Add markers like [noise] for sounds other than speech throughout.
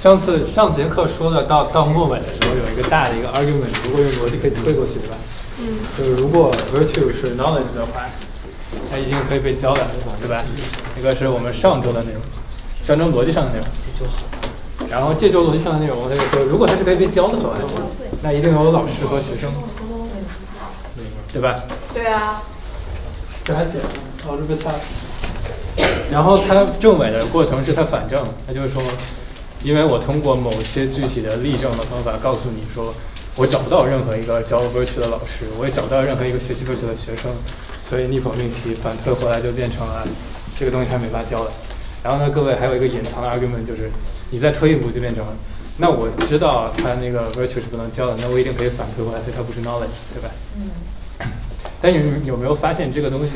上次上节课说的到到末尾的时候有一个大的一个 argument，如果用逻辑可以推过去，对吧？嗯。就是如果 virtue 是 knowledge 的话，它一定可以被教的，对吧？这个是我们上周的内容，上周逻辑上的内容。然后这周逻辑上的内容，他就说，如果它是可以被教的话，那一定有老师和学生，对吧？对啊。这还写，哦，这被他。然后他证伪的过程是他反证，他就是说，因为我通过某些具体的例证的方法告诉你说，我找不到任何一个教 virtue 的老师，我也找不到任何一个学习 virtue 的学生，所以逆否命题反推回来就变成了这个东西还没法教的。然后呢，各位还有一个隐藏的 argument 就是，你再推一步就变成，那我知道他那个 virtue 是不能教的，那我一定可以反推回来，所以它不是 knowledge，对吧？嗯。但你有没有发现这个东西？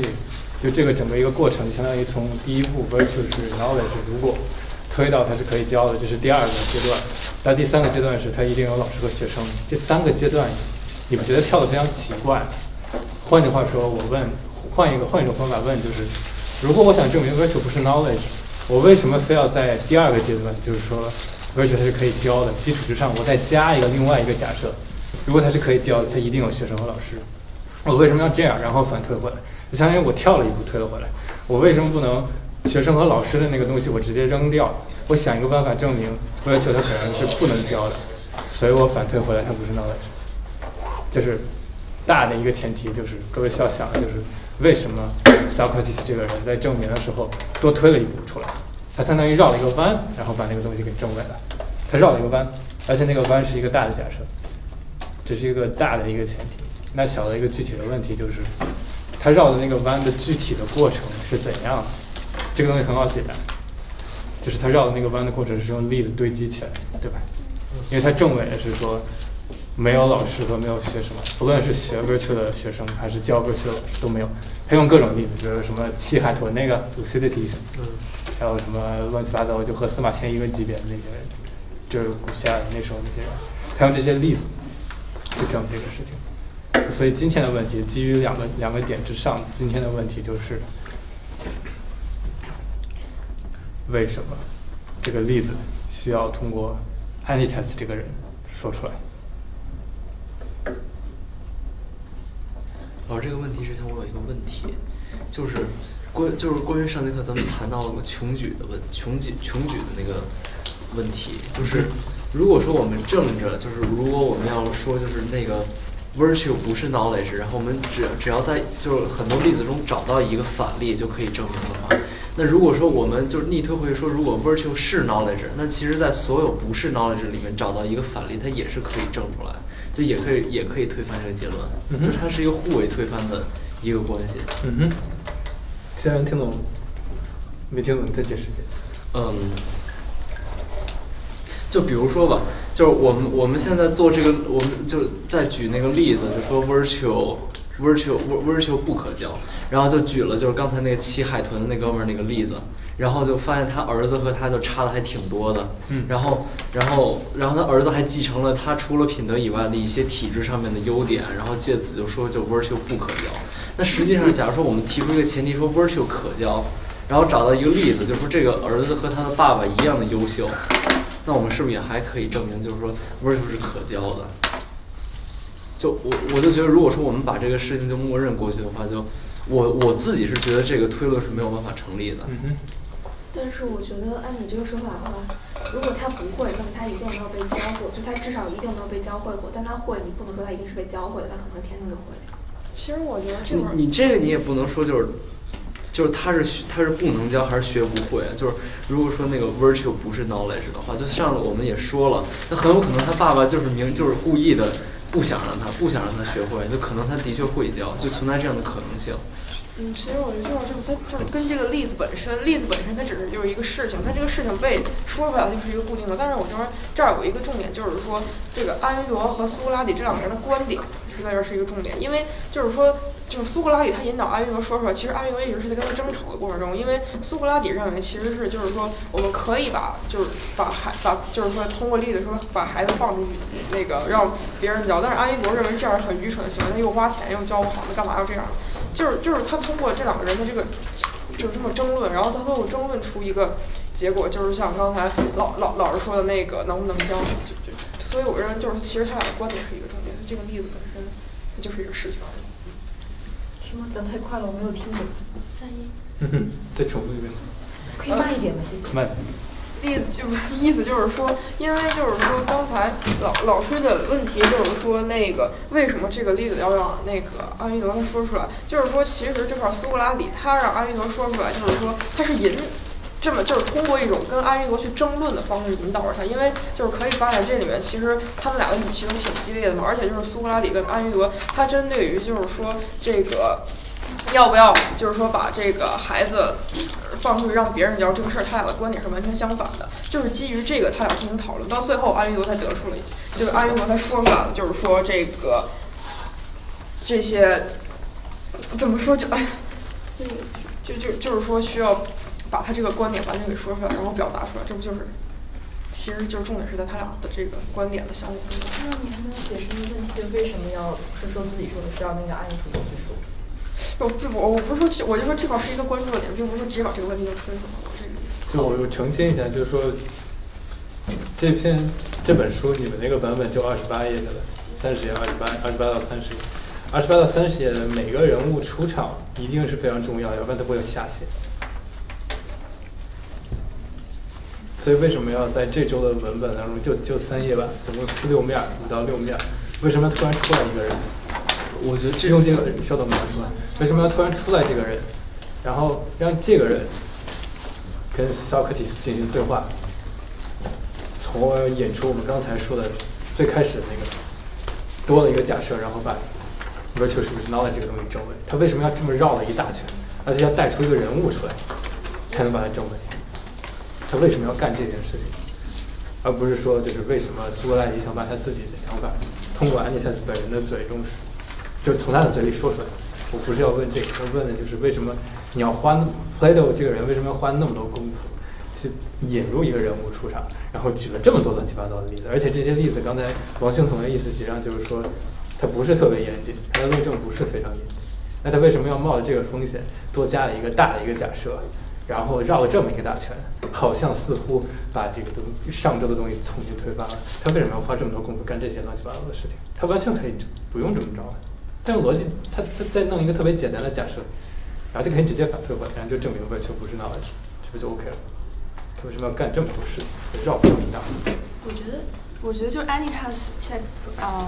就这个整个一个过程，相当于从第一步 virtue 是 knowledge，如果推到它是可以教的，这是第二个阶段。那第三个阶段是它一定有老师和学生。这三个阶段，你们觉得跳的非常奇怪。换句话说，我问，换一个换一种方法问，就是如果我想证明 virtue 不是 knowledge，我为什么非要在第二个阶段，就是说 virtue 它是可以教的基础之上，我再加一个另外一个假设，如果它是可以教的，它一定有学生和老师。我为什么要这样，然后反推回来？就相当于我跳了一步推了回来，我为什么不能学生和老师的那个东西我直接扔掉？我想一个办法证明不要求它可能是不能教的，所以我反推回来它不是 knowledge。就是大的一个前提就是各位需要想的就是为什么 Socrates 这个人在证明的时候多推了一步出来？他相当于绕了一个弯，然后把那个东西给证伪了。他绕了一个弯，而且那个弯是一个大的假设，这是一个大的一个前提。那小的一个具体的问题就是。他绕的那个弯的具体的过程是怎样的？这个东西很好解答，就是他绕的那个弯的过程是用例子堆积起来，对吧？因为他正委是说没有老师和没有学生，不论是学歌去的学生还是教歌去的老师都没有。他用各种例子，比如什么气海豚那个 lucidity，嗯，还有什么乱七八糟，就和司马迁一个级别的那些，就是古希腊那时候那些人，他用这些例子去证这个事情。所以今天的问题基于两个两个点之上，今天的问题就是为什么这个例子需要通过 Anitas 这个人说出来？老师，这个问题之前我有一个问题，就是关就是关于上节课咱们谈到了个穷举的问穷举穷举的那个问题，就是如果说我们正着，就是如果我们要说就是那个。Virtue 不是 knowledge，然后我们只只要在就是很多例子中找到一个反例就可以证明的话，那如果说我们就是逆推回说，如果 Virtue 是 knowledge，那其实在所有不是 knowledge 里面找到一个反例，它也是可以证出来，就也可以也可以推翻这个结论，就是它是一个互为推翻的一个关系。嗯哼，其他人听懂？没听懂？你再解释一遍。嗯。就比如说吧，就是我们我们现在做这个，我们就再举那个例子，就说 virtual virtual virtual 不可教，然后就举了就是刚才那个骑海豚的那哥们儿那个例子，然后就发现他儿子和他就差的还挺多的，然后然后然后他儿子还继承了他除了品德以外的一些体质上面的优点，然后借此就说就 virtual 不可教。那实际上，假如说我们提出一个前提说 virtual 可教，然后找到一个例子，就说这个儿子和他的爸爸一样的优秀。那我们是不是也还可以证明，就是说 virtue 是可教的？就我我就觉得，如果说我们把这个事情就默认过去的话，就我我自己是觉得这个推论是没有办法成立的。嗯但是我觉得按你这个说法的话，如果他不会，那么他一定没有被教过，就他至少一定没有被教会过。但他会，你不能说他一定是被教会的，他可能天生就会。其实我觉得这你你这个你也不能说就是。就是他是学他是不能教还是学不会？就是如果说那个 virtue 不是 knowledge 的话，就上我们也说了，那很有可能他爸爸就是明就是故意的不想让他不想让他学会，那可能他的确会教，就存在这样的可能性。嗯，其实我觉得就是就是它就是跟这个例子本身，例子本身它只是就是一个事情，它这个事情被说出来就是一个固定的。但是我觉得这儿有一个重点，就是说这个阿维罗和苏格拉底这两个人的观点是在这儿是一个重点，因为就是说就是苏格拉底他引导阿维罗说出来，其实阿维罗一直是在跟他争吵的过程中，因为苏格拉底认为其实是就是说我们可以把就是把孩把就是说通过例子说把孩子放出去那个让别人教，但是阿维罗认为这样很愚蠢的行为，他又花钱又教不好，那干嘛要这样？就是就是他通过这两个人的这个，就这么争论，然后他最后争论出一个结果就是像刚才老老老师说的那个能不能教，就就所以我认为就是其实他俩的观点是一个重点，这个例子就是一个事情而已。什么讲太快了，我没有听懂。三一，[laughs] 再重复一遍。可以慢一点吗？谢谢。慢。例子就是意思就是说，因为就是说刚才老老师的问题就是说那个为什么这个例子要让那个阿弥陀他说出来？就是说其实这块苏格拉底他让阿弥陀说出来，就是说他是引这么就是通过一种跟阿弥陀去争论的方式引导着他，因为就是可以发现这里面其实他们俩的语气都挺激烈的嘛，而且就是苏格拉底跟阿弥陀他针对于就是说这个。要不要就是说把这个孩子放出去让别人教这个事儿，他俩的观点是完全相反的。就是基于这个，他俩进行讨论，到最后阿弥陀才得出了，就是阿弥陀他说出来了，就是说这个这些怎么说就哎，就就就是说需要把他这个观点完全给说出来，然后表达出来，这不就是其实就是重点是在他俩的这个观点的相互。那你还没有解释一个问题，就为什么要不是说自己说的，是要那个阿弥陀佛去说？我不我我不是说这，我就说这块是一个关注的点，并不是说直接把这个问题就推出来，我这个意思。就我我澄清一下，就是说这篇这本书你们那个版本就二十八页的了，三十页二十八二十八到三十页，二十八到三十页的每个人物出场一定是非常重要，要不然他不会有下限。所以为什么要在这周的文本当中就就三页吧，总共四六面五到六面，为什么突然出来一个人？我觉得这用这个稍等，马上说，为什么要突然出来这个人，然后让这个人跟 Socrates 进行对话，从而引出我们刚才说的最开始的那个多了一个假设，然后把 virtue 是不是 knowledge 这个东西证伪？他为什么要这么绕了一大圈，而且要带出一个人物出来，才能把它证伪？他为什么要干这件事情？而不是说就是为什么苏格拉底想把他自己的想法通过安妮塔斯本人的嘴中就从他的嘴里说出来。我不是要问这个，要问的就是为什么你要花 Plato 这个人为什么要花那么多功夫去引入一个人物出场，然后举了这么多乱七八糟的例子，而且这些例子刚才王兴彤的意思实际上就是说他不是特别严谨，他的论证不是非常严谨。那他为什么要冒着这个风险多加了一个大的一个假设？然后绕了这么一个大圈，好像似乎把这个东上周的东西重新推翻了。他为什么要花这么多功夫干这些乱七八糟的事情？他完全可以不用这么着的。这个逻辑，他他再弄一个特别简单的假设，然后就可以直接反推回来，然后就证明完全不是那回事，这不就 OK 了？他为什么要干这么多事情，绕这么一大？我觉得，我觉得就是 Anitas 在，嗯，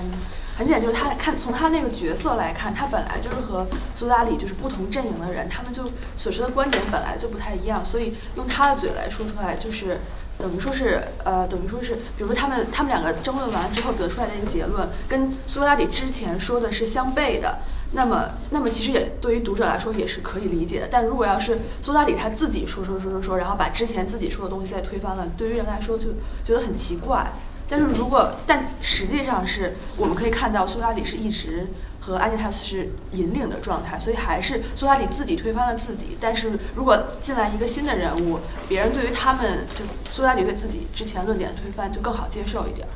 很简单，就是他看从他那个角色来看，他本来就是和苏打里就是不同阵营的人，他们就所说的观点本来就不太一样，所以用他的嘴来说出来，就是等于说是，呃，等于说是，比如说他们他们两个争论完之后得出来的一个结论，跟苏格拉底之前说的是相悖的。那么，那么其实也对于读者来说也是可以理解的。但如果要是苏格拉底他自己说说说说说，然后把之前自己说的东西再推翻了，对于人来说就觉得很奇怪。但是如果，但实际上是我们可以看到苏格拉底是一直和安妮塔斯是引领的状态，所以还是苏格拉底自己推翻了自己。但是如果进来一个新的人物，别人对于他们就苏格拉底对自己之前论点的推翻就更好接受一点。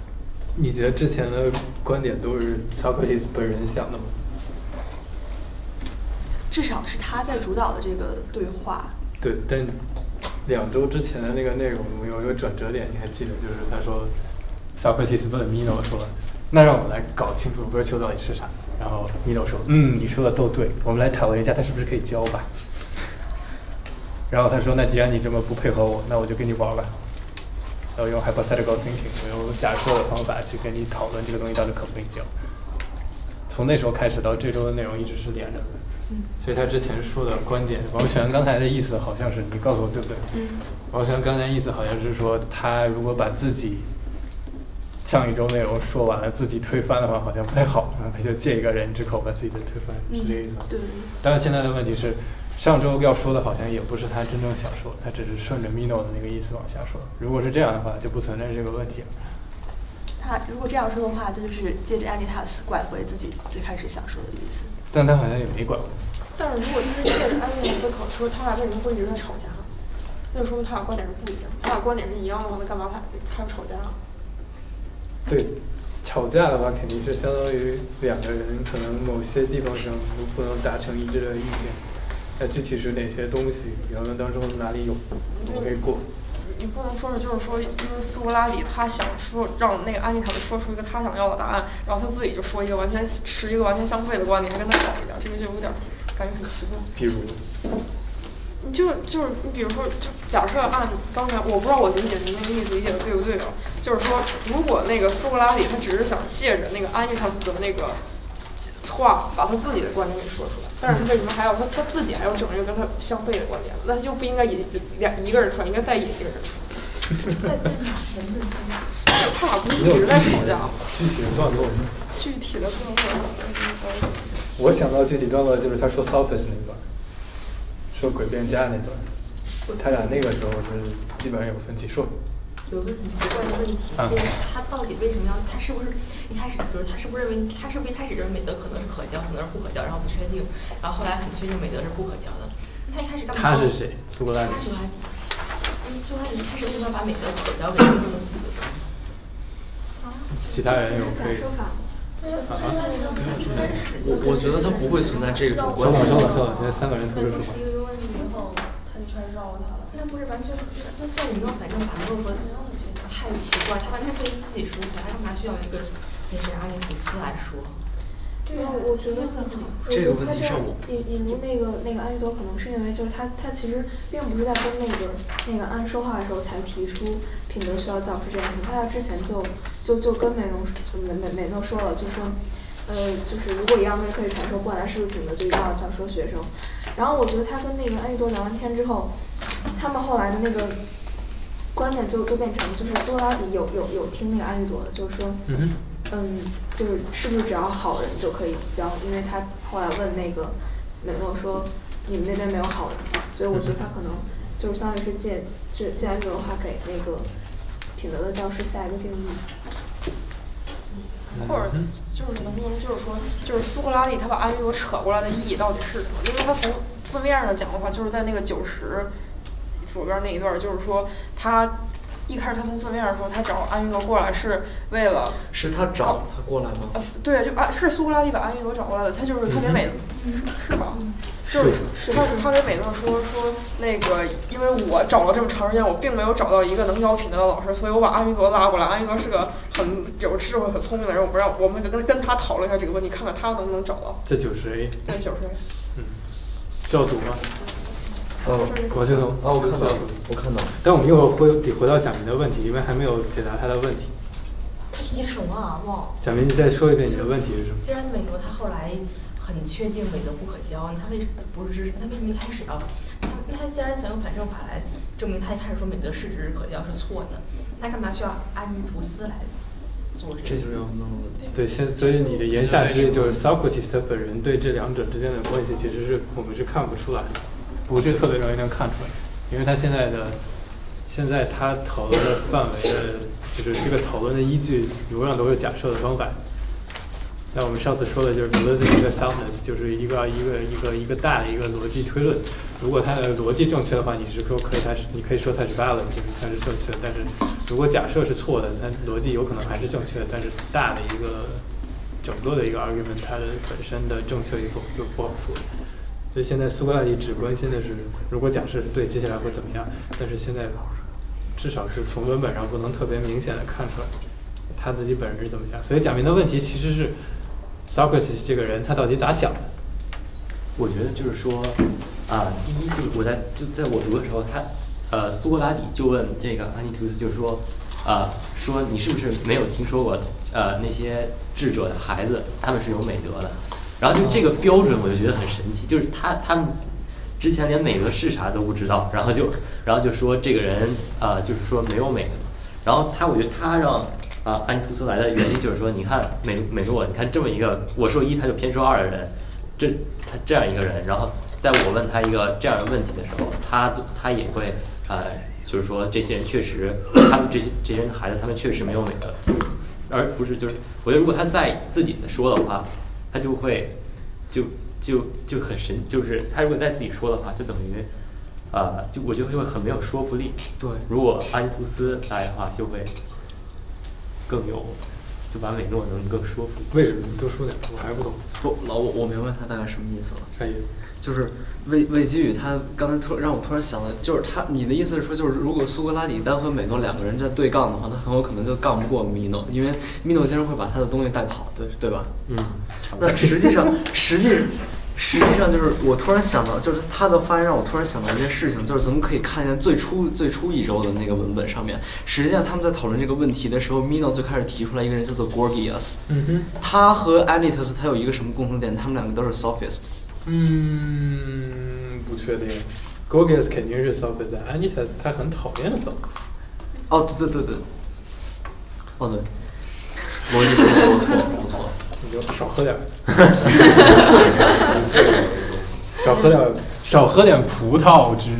你觉得之前的观点都是 Socrates 本人想的吗？至少是他在主导的这个对话。对，但两周之前的那个内容有一个转折点，你还记得？就是他说，Socrates 问 Mino 说：“那让我们来搞清楚 virtue 到底是啥。”然后 Mino 说：“嗯，你说的都对，我们来讨论一下，他是不是可以教吧？”然后他说：“那既然你这么不配合我，那我就跟你玩吧。然后用 hypothetical thinking，我用假设的方法去跟你讨论这个东西到底可不可以教。从那时候开始到这周的内容一直是连着的。所以他之前说的观点，王璇刚才的意思好像是，你告诉我对不对？嗯。王璇刚才意思好像是说，他如果把自己上一周内容说完了，自己推翻的话，好像不太好，然后他就借一个人之口把自己的推翻，是这个意思吗？对。但是现在的问题是，上周要说的好像也不是他真正想说，他只是顺着 Mino 的那个意思往下说。如果是这样的话，就不存在这个问题了。他如果这样说的话，他就是借着 Anitas 拐回自己最开始想说的意思。但他好像也没拐回。但是如果就是借着安妮塔的口说，他俩为什么会一直在吵架？那就说明他俩观点是不一样。他俩观点是一样的话，那干嘛他还要吵架？对，吵架的话肯定是相当于两个人可能某些地方上都不能达成一致的意见。那具体是哪些东西？原文当中哪里有？我们可以过。你不能说是就是说，因为苏格拉底他想说让那个安妮塔说出一个他想要的答案，然后他自己就说一个完全持一个完全相悖的观点，还跟他吵一架，这个就有点感觉很奇怪。比如，你就就是你比如说，就假设按刚才我不知道我理解您那个意思理解的对不对啊？就是说，如果那个苏格拉底他只是想借着那个安妮塔斯的那个话，把他自己的观点给说出来，但是他为什么还要他他自己还要整一个跟他相悖的观点？那他就不应该引两一个人出来，应该再引一个人出来。[laughs] 在在哪？能不能在？他俩不是一直在吵架吗？具体的段落呢？具体的段落，我想到具体段落就是他说 Sophist 那段，说诡辩家那段，他俩那个时候是基本上有分歧。说，有个很奇怪的问题，啊就是他到底为什么要？他是不是一开始，比如他是不是认为他是不是一开始认为美德可能是可教，可能是不可教，然后不确定，然后后来很确定美德是不可教的。他一开始干嘛？他是谁？苏格拉底他。苏格拉底。嗯，苏格拉底一开始为什么要把美德可交给定这么死呢？其他人有可以。假说法。啊，我我觉得他不会存在这种稍等。稍等，稍等，现在三个人同时说话。一个问题以后，他就开始绕他了。那不是完全，那像你说反正反正说太奇怪，他完全可以自己说出来，他干嘛需要一个那谁阿涅普斯来说？对啊，我觉得可能这个问他这样题上我引引入那个那个安玉朵，可能是因为就是他他其实并不是在跟那个那个安说话的时候才提出品德需要教师这件事情，他在之前就就就跟美农美美美诺说了，就说呃就是如果一样东西可以传授过来，是不是品德就一定要教授学生？然后我觉得他跟那个安玉朵聊完天之后，他们后来的那个观点就就变成就是苏格拉底有有有听那个安玉朵的，就是说。嗯。嗯，就是是不是只要好人就可以教？因为他后来问那个美诺说，你们那边没有好人吗？所以我觉得他可能就是相当于是借借借安利朵的话给那个品德的教师下一个定义。或者就是能不能就是说，就是苏格拉底他把安玉朵扯过来的意义到底是什么？因为他从字面上讲的话，就是在那个九十左边那一段儿，就是说他一开始他从字面上说他找安玉朵过来是为了是他找他过来吗？呃，对，就啊，是苏格拉底把安玉朵找过来的，他就是他给美，[laughs] 是吧？就是是他他给美诺说说那个，因为我找了这么长时间，我并没有找到一个能教品德的老师，所以我把安云朵拉过来。安云朵是个很有智慧、很聪明的人，我不让我们跟跟他讨论一下这个问题，看看他能不能找到。这九十 A 在九十，需要读吗？哦我这种啊，我看到了，我看到了。但我们一会儿会得回到贾明的问题，因为还没有解答他的问题。他提什么啊？忘了。贾明，你再说一遍你的问题是什么？既然美国他后来很确定美德不可教，他为什么不是支持？他为什么一开始啊？他那他既然想用反证法来证明他一开始说美德是指可教是错的，那干嘛需要阿米图斯来做这个？这就是要问的问题。对，现所以你的言下之意就是 Socrates 他本人对这两者之间的关系，其实是我们是看不出来的，不是特别容易能看出来，因为他现在的现在他讨论的范围的，就是这个讨论的依据永远都是假设的方法。那我们上次说的就是 validity 和 soundness，就是一个一个一个一个大的一个逻辑推论。如果它的逻辑正确的话，你是说可以它是你可以说它是 valid，就是它是正确的。但是如果假设是错的，那逻辑有可能还是正确的，但是大的一个整个的一个 argument，它的本身的正确与否就不好说。所以现在苏格拉底只关心的是，如果假设对，接下来会怎么样？但是现在至少是从文本上不能特别明显的看出来他自己本人是怎么想。所以贾明的问题其实是 Socrates 这个人他到底咋想的？我觉得就是说，啊、第一就是我在就在我读的时候，他呃苏格拉底就问这个安妮图斯，就是说，啊、说你是不是没有听说过呃那些智者的孩子他们是有美德的？然后就这个标准我就觉得很神奇，就是他他们之前连美德是啥都不知道，然后就然后就说这个人啊、就是说没有美德，然后他我觉得他让啊、安妮图斯来的原因就是说，你看美美诺，你看这么一个我说一他就偏说二的人，这他这样一个人，然后在我问他一个这样的问题的时候，他他也会呃，就是说这些人确实，他们这些这些人的孩子，他们确实没有美德，而不是就是我觉得如果他在自己的说的话，他就会就就就很神，就是他如果再自己说的话，就等于呃，就我觉得会很没有说服力。对如果安图斯来的话，就会更有就把美诺能更说服。为什么？你多说点，我还不懂。不，老我我明白他大概什么意思了。啥意思？就是魏魏基宇，他刚才突让我突然想到，就是他你的意思是说，就是如果苏格拉底单和美诺两个人在对杠的话，他很有可能就杠不过米诺，因为米诺先生会把他的东西带跑，对对吧？嗯，那实际上，实际实际上就是我突然想到，就是他的发言让我突然想到一件事情，就是咱们可以看见最初最初一周的那个文本上面，实际上他们在讨论这个问题的时候，米诺最开始提出来一个人叫做 Gorgias，嗯哼，他和 Anytus 他有一个什么共同点？他们两个都是 sophist。嗯，不确定。Gorgias 肯定是 sophist，Anitas 他很讨厌 sophist。哦，对对对对，哦对，[laughs] 逻辑说的不错不错。你就少喝点儿，[laughs] 少喝点儿，少喝点葡萄汁。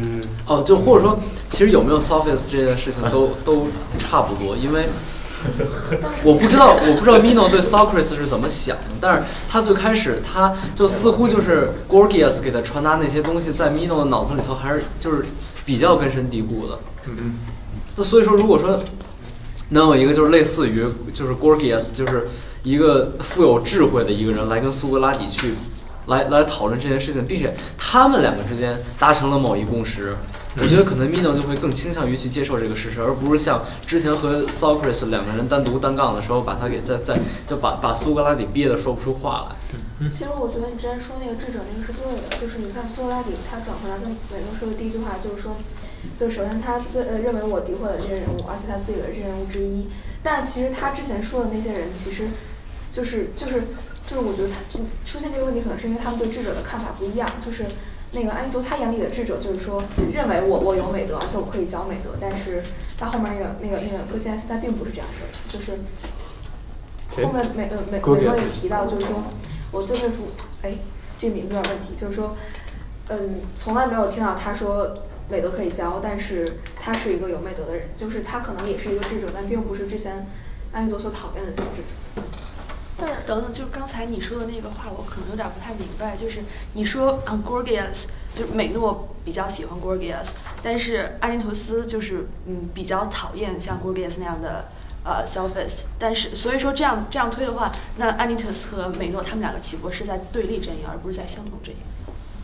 哦，就或者说，其实有没有 sophist 这件事情都都差不多，因为 [laughs] 我不知道，我不知道 Mino 对 Socrates 是怎么想的，但是他最开始他就似乎就是 Gorgias 给他传达那些东西，在 Mino 的脑子里头还是就是比较根深蒂固的。嗯那所以说，如果说能有一个就是类似于就是 Gorgias，就是一个富有智慧的一个人来跟苏格拉底去来来讨论这件事情，并且他们两个之间达成了某一共识，我觉得可能 Mino 就会更倾向于去接受这个事实，而不是像之前和 Socrates 两个人单独单杠的时候，把他给再再就把把苏格拉底憋得说不出话来。其实我觉得你之前说那个智者那个是对的，就是你看苏格拉底他转回来跟美诺说的第一句话就是说，就是首先他自呃认为我诋毁了这些人物，而且他自己也是这些人物之一。但是其实他之前说的那些人，其实就是就是就是我觉得他这出现这个问题，可能是因为他们对智者的看法不一样。就是那个安妮多他眼里的智者，就是说认为我我有美德，而且我可以教美德。但是他后面那个那个那个戈基亚斯他并不是这样说的，就是后面美呃美美国也提到，就是说我最佩服，哎，这名字有点问题，就是说，嗯，从来没有听到他说美德可以教，但是他是一个有美德的人，就是他可能也是一个智者，但并不是之前安妮多所讨厌的这种智者。但是等等，就是刚才你说的那个话，我可能有点不太明白。就是你说啊，Gorgias 就是美诺比较喜欢 Gorgias，但是安妮图斯就是嗯比较讨厌像 Gorgias 那样的呃 sophist。但是所以说这样这样推的话，那安妮图斯和美诺他们两个岂不是在对立阵营，而不是在相同阵营。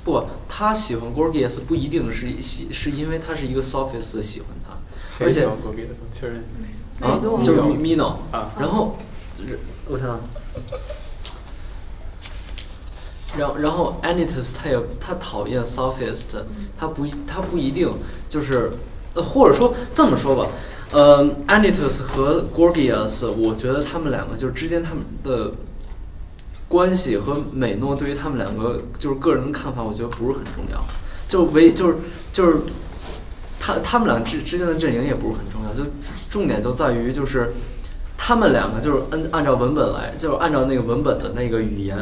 不，他喜欢 Gorgias 不一定是喜，是因为他是一个 sophist 喜欢他，而且谁喜欢 Gorgias？确认。啊美诺，就是 Mino 啊然后，就是我想想，[laughs] 然后然后，Anitus 他也他讨厌 Sophist，他不他不一定就是，或者说这么说吧，呃，Anitus 和 Gorgias，我觉得他们两个就是之间他们的关系和美诺对于他们两个就是个人的看法，我觉得不是很重要，就唯就是就是他他们俩之之间的阵营也不是很重要，就重点就在于就是他们两个就是按按照文本来，就是按照那个文本的那个语言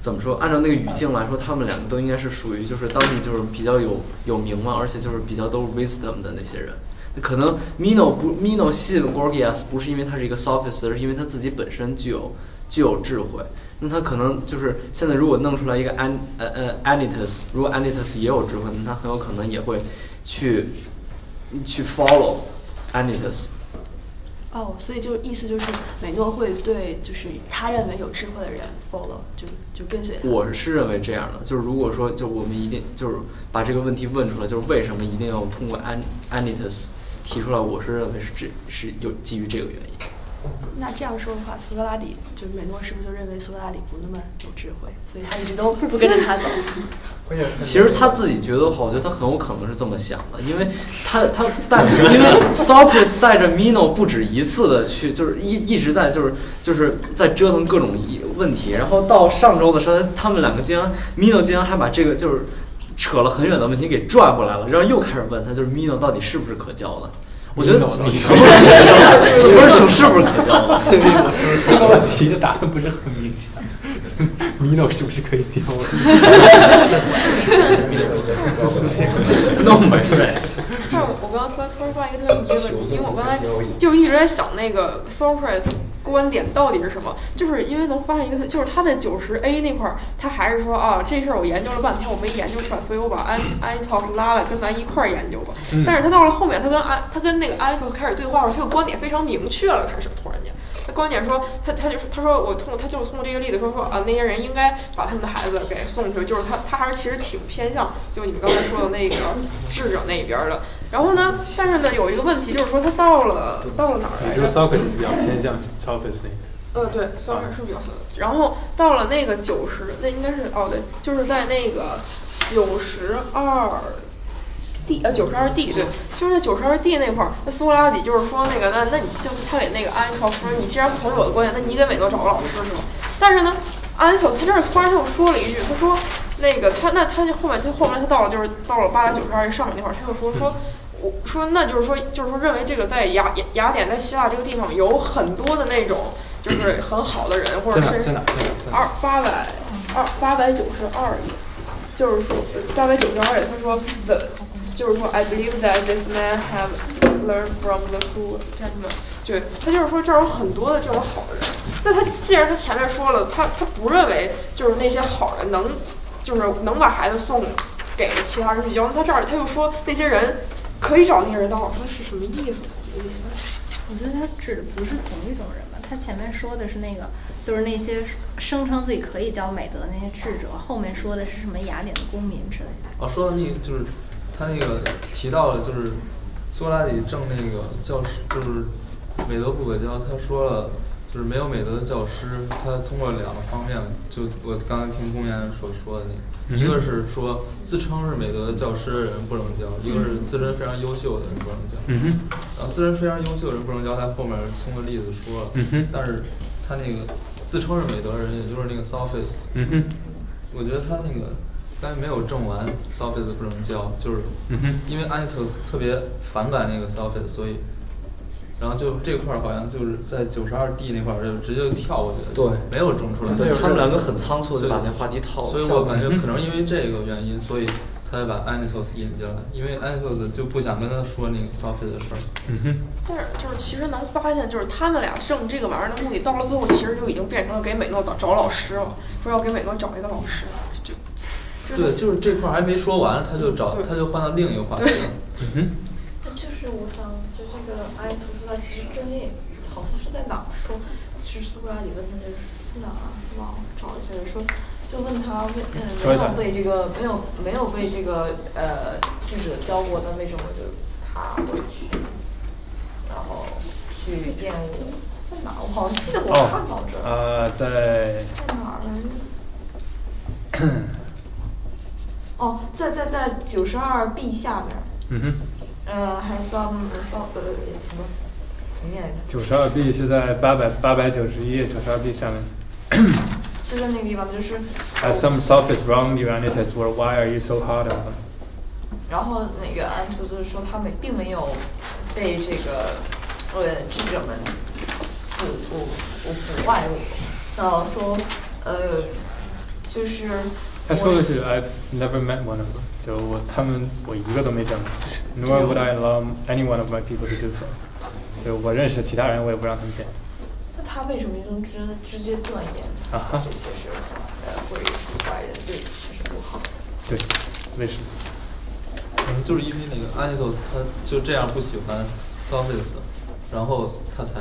怎么说，按照那个语境来说，他们两个都应该是属于就是当地就是比较有有名嘛，而且就是比较都是 wisdom 的那些人。可能 Mino 不 Mino 信 Gorgias 不是因为他是一个 sophist，而是因为他自己本身具有具有智慧。那他可能就是现在如果弄出来一个 An 呃呃 Anitus，如果 Anitus 也有智慧，那他很有可能也会去去 follow Anitus。哦，所以就意思就是美诺会对就是他认为有智慧的人 follow，就就跟随。我是认为这样的，就是如果说就我们一定就是把这个问题问出来，就是为什么一定要通过 An Anytus 提出来，我是认为是这是有基于这个原因。[laughs] 那这样说的话，苏格拉底就是美诺是不是就认为苏格拉底不那么有智慧，所以他一直都不跟着他走？[laughs] 其实他自己觉得的话，我觉得他很有可能是这么想的，因为他他带，因为 Socrates 带着 Mino 不止一次的去，就是一一直在就是就是在折腾各种一问题，然后到上周的时候，他们两个竟然 Mino 竟然还把这个就是扯了很远的问题给拽回来了，然后又开始问他，就是 Mino 到底是不是可教的？我觉得 [laughs] 你不是不是是不是可教的？这个问题的答案不是很明显。Mino 是不是可以教？No my friend。但是我刚刚突然突然发现一个特别迷的问题，因为我刚才就一直在想那个 Socrates 观点到底是什么，就是因为能发现一个，就是他在九十 A 那块儿，他还是说啊这事儿我研究了半天我没研究出来，所以我把安安 t o s 拉来跟咱一块儿研究吧。但是他到了后面，他跟安他跟那个安 t o s 开始对话的时候，他有观点非常明确了，开始突然间，他观点说他他就说他说我通过他就是通过这个例子说说啊那些人应该把他们的孩子给送去，就是他他还是其实挺偏向就你们刚才说的那个智者那一边儿的。然后呢，但是呢有一个问题就是说他到了到了哪儿来着你说？Socrates 比较偏向 Sophist 那边。呃，对，算是是比较。然后到了那个九十，那应该是哦，对，就是在那个九十二 D 呃九十二 D 对，就是那九十二 D 那块儿，那苏格拉底就是说那个那那你就是他给那个安乔说，你既然同意我的观点，那你给美诺找个老师是吗？但是呢，安乔他这儿突然他又说了一句，他说那个他那他就后面他后面他到了就是到了八百九十二上面那块儿，他又说说。我说，那就是说，就是说，认为这个在雅雅雅典，在希腊这个地方有很多的那种，就是很好的人，或者是二八百二八百九十二页，就是说八百九十二页，他说 the 就是说 I believe that this man have learned from the true gentleman。对，他就是说这儿有很多的这种好的人。那他既然他前面说了，他他不认为就是那些好人能就是能把孩子送给其他人去教，那他这儿他又说那些人可以找那些人当老师，那是什么意思？我觉得他指的不是同一种人吧？他前面说的是那个，就是那些声称自己可以教美德的那些智者，后面说的是什么雅典的公民之类的。哦，说到那个就是他那个提到了就是苏格拉底正那个教师就是美德不可教，他说了就是没有美德的教师，他通过两个方面，就我刚才听公园所说的那个，嗯一个是说自称是美德的教师的人不能教，一个是自身非常优秀的人不能教。嗯哼，然后自身非常优秀的人不能教，他后面通过例子说了，嗯哼。但是他那个自称是美德的人，也就是那个 sophist，嗯哼，我觉得他那个刚才没有证完 sophist 不能教，就是嗯哼因为 Anitos 特别反感那个 sophist，所以。然后就这块儿好像就是在九十二 D 那块儿就直接就跳过去了，对没有证出来。对他们两个很仓促所以的把那话题套所以我感觉可能因为这个原因，所以他才把 Anitos 引进来，因为 Anitos 就不想跟他说那个 sophist 的事儿。嗯哼，但是就是其实能发现，就是他们俩挣这个玩意儿的目的，到了最后其实就已经变成了给美诺找找老师了，说要给美诺找一个老师，就就对，就是这块儿还没说完，他就找他就换到另一个话题了。嗯哼，就是我想，就这个爱因图斯他其实中间好像是在哪儿说，其实苏格拉底问他就是在哪儿啊忘了找一下说，就问他为嗯说一下没有被这个没有没有被这个呃智者教过，那为什么就他会去，然后去厌恶在哪儿？我好像记得我看到这儿，呃，在在哪儿来着？[clears throat] 哦，在在在九十二 B 下边儿。嗯哼，呃，还 some some 呃什么层面来着？九十二 B 是在八百八百九十一页九十二 B 下面。就在那个地方，就是。As some sophist wronged you, Anitus, were why are you so hard on them? 然后那个安徒就是说他们并没有被这个呃智者们腐腐腐腐坏过，然后说呃就是他说的是 I've never met one of them，就我他们我一个都没见过，nor would I allow any one of my people to do so。就我认识其他人，我也不让他们见。那他为什么就直直接断言啊哈这些是呃会腐坏人对这是不好的？对，为什么？可能就是因为那个 Anitos 他就这样不喜欢 Sophist，然后他才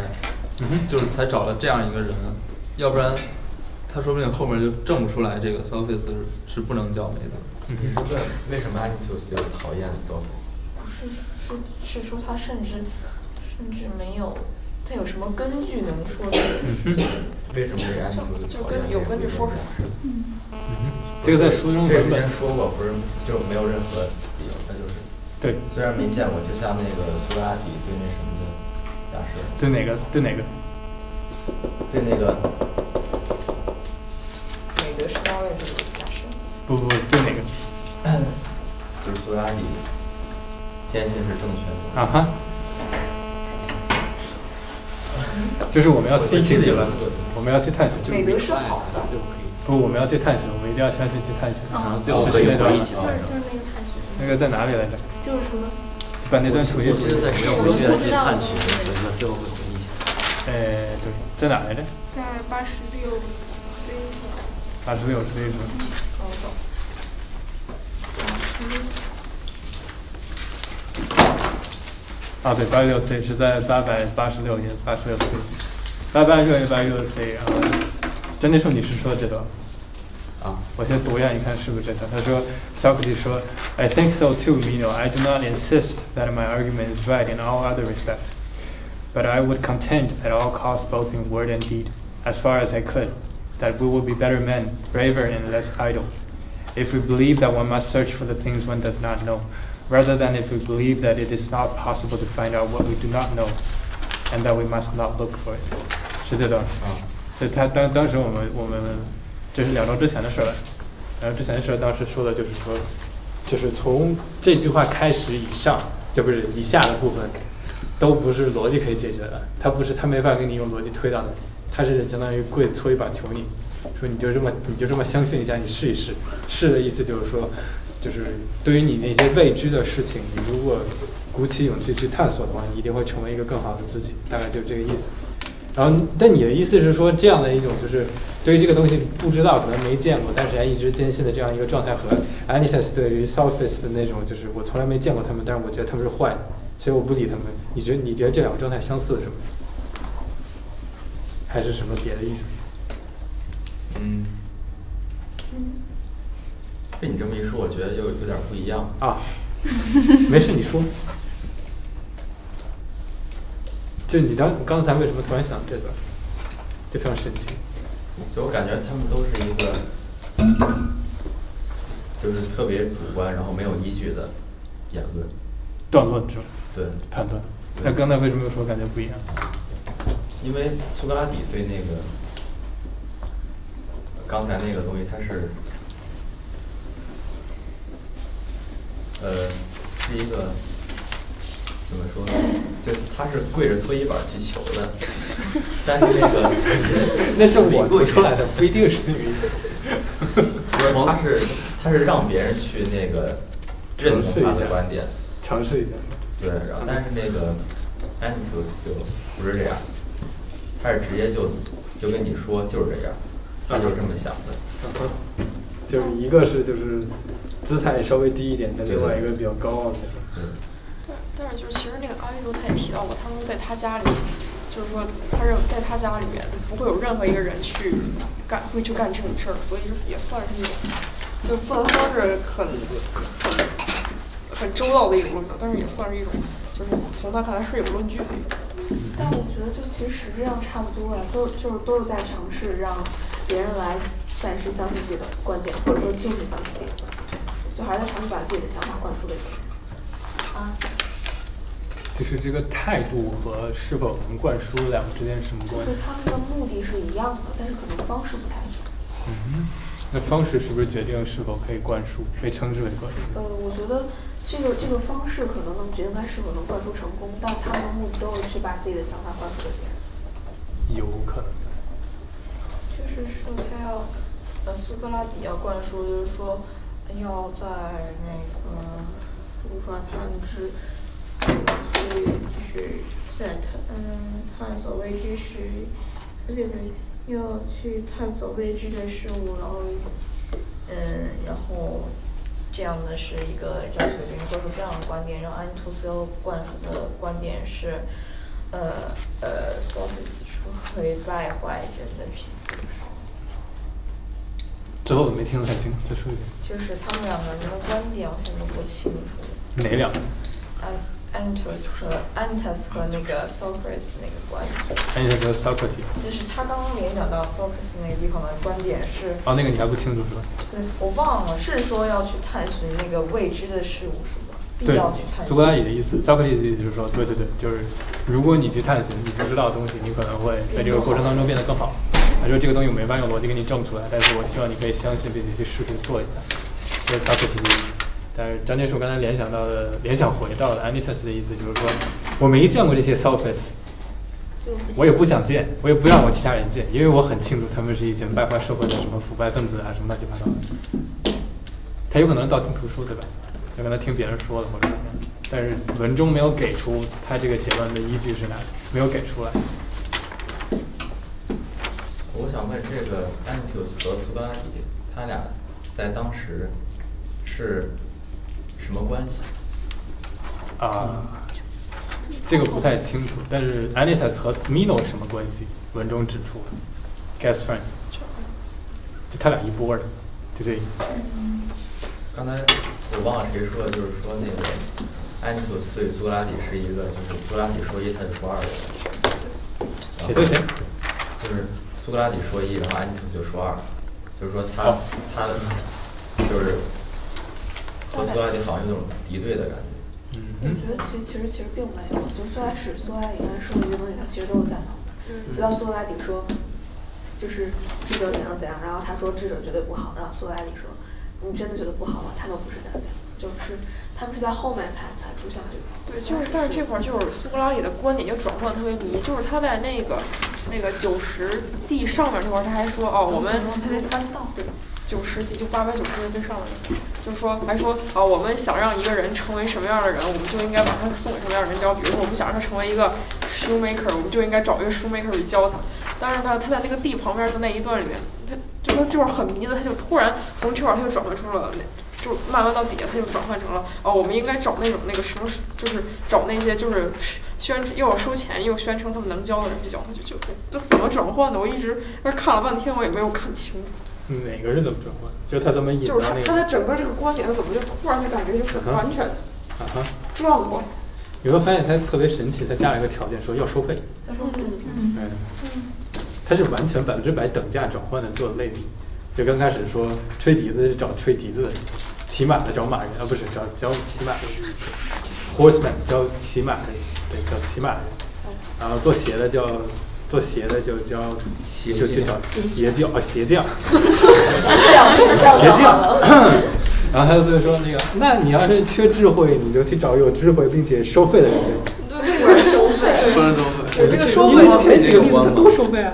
嗯，就是才找了这样一个人，要不然他说不定后面就证不出来这个 surface 是是不能叫美的。嗯你是问为什么 Anitus 就讨厌 surface？不是是是说他甚至甚至没有他有什么根据能说这个嗯 [laughs] 为什么这个 Anitus 就讨厌跟有根据说法。这个在书中这之前说过，不是就没有任何理由，他就是对虽然没见过，就像那个苏格拉底对那什么的假设，对哪个对哪个？对那个不不不，对哪个？就是苏格拉底坚信是正确的。啊哈，就是我们要我 seek 记得 it 了我们要去探寻。美德是好的。就可以。不，我们要去探寻，我们一定要相信去探寻。然后最后可以那段回忆起来。就是就是那个探寻，那个在哪里来着？就是什么？把那段回忆我记得在出十来五月去探寻，所以说最后会回忆起来。哎，对，在哪来着？在八十六 C 八十六是那个。啊，对，八十六 C 是在八百八十六页，八十六 C。 八八六一八六 C 啊，真的说你是说这段吗？啊，我先读一下，你看是不是这段？他说，Socrates 说，I think so too, Meno. I do not insist that my argument is right in all other respects, but I would contend at all costs, both in word and deed, as far as I could, that we will be better men, braver and less idle, if we believe that one must search for the things one does not know, rather than if we believe that it is not possible to find out what we do not know, and that we must not look for it. 是这段。啊，对他当当时我们我们这是两周之前的事儿了，然后之前的事儿当时说的就是说，就是从这句话开始以上，就不是以下的部分，都不是逻辑可以解决的，他不是他没法给你用逻辑推导的， 他是相当于跪搓衣板求你，说你就这么你就这么相信一下，你试一试，试的意思就是说，就是对于你那些未知的事情，你如果鼓起勇气去探索的话，你一定会成为一个更好的自己，大概就是这个意思。然后，但你的意思是说，这样的一种就是对于这个东西不知道，可能没见过，但是还一直坚信的这样一个状态，和 Anitas 对于 Sophist 的那种，就是我从来没见过他们，但是我觉得他们是坏的，所以我不理他们。你觉得你觉得这两个状态相似是吗？还是什么别的意思？嗯，被你这么一说，我觉得又有点不一样。啊，没事，你说。就你当刚才为什么突然想这段？就非常神奇。就我感觉他们都是一个，就是特别主观，然后没有依据的言论。断论是吧？对，判断。那刚才为什么又说感觉不一样？因为苏格拉底对那个刚才那个东西，他是呃是一个怎么说呢？就是他是跪着搓衣板去求的，但是那个 [laughs] 那是我跪出来的，不一定是那个意思。[laughs] 不是，他是他是让别人去那个认同他的观点，尝试一下。对，然后但是那个 Antitus 就不是这样，他是直接就就跟你说就是这样，他就是这么想的。[laughs] 就是一个是就是姿态稍微低一点的，另外一个比较高傲的。但但是就是其实那个阿维多他也提到过，他说在他家里，就是说他认为在他家里面不会有任何一个人去干会去干这种事儿，所以是也算是一种，就不能说是很很很周到的一种论证，但是也算是一种，就是从他看来是有论据的一种。但我觉得就其实实质上差不多呀，都就是都是在尝试让别人来暂时相信自己的观点，或者说就是相信自己的观点，就还是在尝试把自己的想法灌输给别人。啊，就是这个态度和是否能灌输两个之间是什么关系？就是他们的目的是一样的，但是可能方式不太一样。嗯，那方式是不是决定是否可以灌输，被称之为灌输？呃，我觉得这个这个方式可能能决定他是否能灌输成功，但他们的目的都是去把自己的想法灌输给别人。有可能。就是说他要，呃，苏格拉底要灌输，就是说要在那个无法探知，去去在探嗯探索未知时，对不对，要去探索未知的事物，然后嗯，然后这样的是一个要求别人灌输这样的观点，然后安图斯要灌输的观点是，呃呃，sophist 说会败坏人的品质。最后我没听得太清，再说一遍。就是他们两个人的观点，我现在不清楚。哪两个？安 Antus 和 Antus 和那个 Socrates 那个关系，安妮和 Socrates。就是他刚刚联想到 Socrates 那个地方的观点是，哦，那个你还不清楚是吧？对我忘了，是说要去探寻那个未知的事物是吧？必对要去探，苏格拉。底的意思，Socrates 的意思就是说，对对对，就是如果你去探寻你不知道的东西，你可能会在这个过程当中变得更好。他说这个东西我没办法用逻辑给你证出来，但是我希望你可以相信并且去试着做一下。这是 Socrates 的意思。但是张建树刚才联想到的，联想回到了 Anitas 的意思，就是说我没见过这些 Sophists，我也不想见，我也不让我其他人见，因为我很清楚他们是一群败坏社会的什么腐败分子啊，什么乱七八糟的。他有可能是道听途说，对吧？有可能听别人说的或者怎么样，但是文中没有给出他这个结论的依据是哪里，没有给出来。我想问这个 Antius 和苏格拉底，他俩在当时是什么关系？啊，这个不太清楚。但是 Anitas 和 Smino 什么关系？文中指出了，guest friend，就他俩一波的，就这个。刚才我忘了谁说的，就是说那个安妮图斯对苏格拉底是一个，就是苏格拉底说一，他就说二的人。谁对谁？就是苏格拉底说一，然后安妮图斯就说二，就是说他他就是和苏格拉底好像有那种敌对的感觉。嗯我觉得其其实其实并没有，就最开始苏格拉底跟他说的这些东西，他其实都是赞同的。直到苏格拉底说，就是智者怎样怎样，然后他说智者绝对不好，然后苏格拉底说，你真的觉得不好吗？他们不是这样讲，就是他们是在后面才才出现的这个。对，就是，但是这块儿就是苏格拉底的观点就转换得特别迷，就是他在那个那个九十 D 上面这块儿，他还说哦，我们他还翻到对九十 D 就八百九十个最上的人，就是说还说啊、我们想让一个人成为什么样的人，我们就应该把他送给什么样的人教。比如说，我们想让他成为一个 shoemaker，我们就应该找一个 shoemaker 去教他。但是呢，他在那个 D 旁边的那一段里面，他就说就是很迷的，他就突然从这块儿他就转换出了那。就慢慢到底下，他就转换成了哦，我们应该找那种那个什么，就是找那些就是宣又要收钱又宣称他们能教的人去教他，就就这怎么转换的？我一直那看了半天，我也没有看清。哪个是怎么转换？就是他怎么引到那个？他的整个这个观点，怎么就突然就感觉就是完全啊哈！转过来？你会发现他特别神奇，他加了一个条件，说要收费。他说嗯嗯，他是完全百分之百等价转换的做类比。就刚开始说吹笛子是找吹笛子的人，骑马的找马人啊，不是找找骑马的，horseman 教骑马的，对，叫骑马的人。然后做鞋的叫做鞋的就叫鞋就去找鞋匠啊鞋匠，匠鞋匠。然后他就说那个，那你要是缺智慧，你就去找有智慧并且收费的人。对，为收费，不能收费。对这个收因为费前几个例子他都收费啊。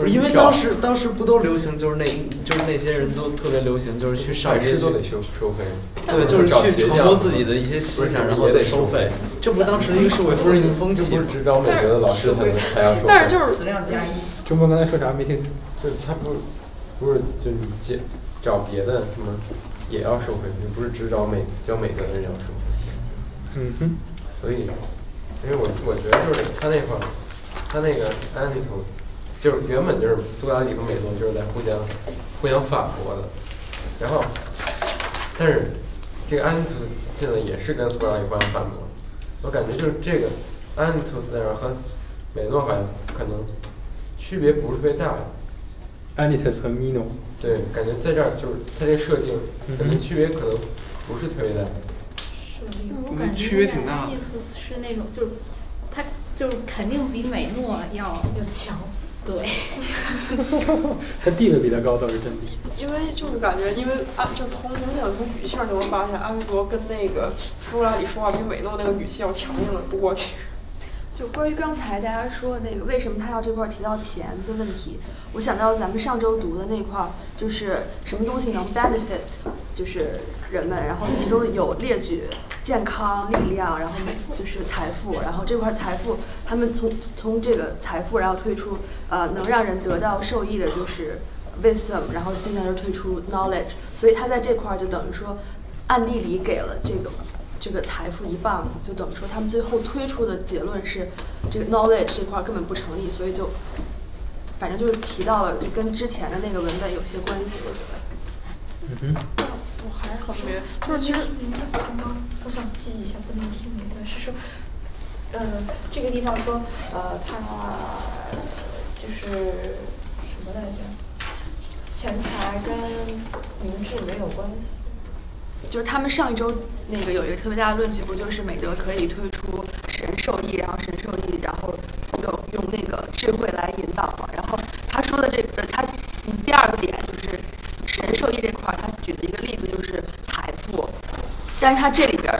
不是因为当时当时不都流行，就是那就是那些人都特别流行，就是去上街都得收收费。对，就是去传播自己的一些思想，然后再收费。这不是当时一个社会风气风这不是？只找美德的老师才能才要收费。但是就是死量加一。中国刚才说啥没听清？就是他不是不是就你接找别的什么也要收费，你不是只找美教美德的人要收费。嗯哼，所以，因为我我觉得就是他那块儿，他那个安妮图，就是原本就是苏格拉底和美诺就是在互相互相反驳的，然后，但是这个安妮图斯进来也是跟苏格拉底互相反驳，我感觉就是这个安妮图斯在这儿和美诺好像可能区别不是特别大，Anitas 和 Mino，对，感觉在这儿就是它这设定可能区别可能不是特别大。我感觉区别挺大的。意思是那种，就是他就是肯定比美诺要要强。对，[laughs] 他地位比他高倒是真的。因为就是感觉，因为啊就从明显从语气上就能发现，安维多跟那个苏格拉里说话比美诺那个语气要强硬的多。其实，就关于刚才大家说的那个为什么他要这块提到钱的问题，我想到咱们上周读的那块，就是什么东西能 benefit 就是人们，然后其中有列举健康、力量，然后就是财富，然后这块财富他们从从这个财富然后推出呃能让人得到受益的就是 wisdom，然后进而推出 knowledge，所以他在这块就等于说暗地里给了这个这个财富一棒子，就等于说他们最后推出的结论是，这个 knowledge 这块儿根本不成立，所以就反正就是提到了，就跟之前的那个文本有些关系，我觉得。嗯哼，我还是很没，就是其实明白吗？我想记一下，不能听明白。是说，呃，这个地方说，呃，他就是什么来着？钱财跟明智没有关系。就是他们上一周那个有一个特别大的论据，不就是美德可以推出使人受益，然后使人受益，然后用用那个智慧来引导嘛。然后他说的这个，他嗯第二个点就是使人受益这块儿，他举的一个例子就是财富，但是他这里边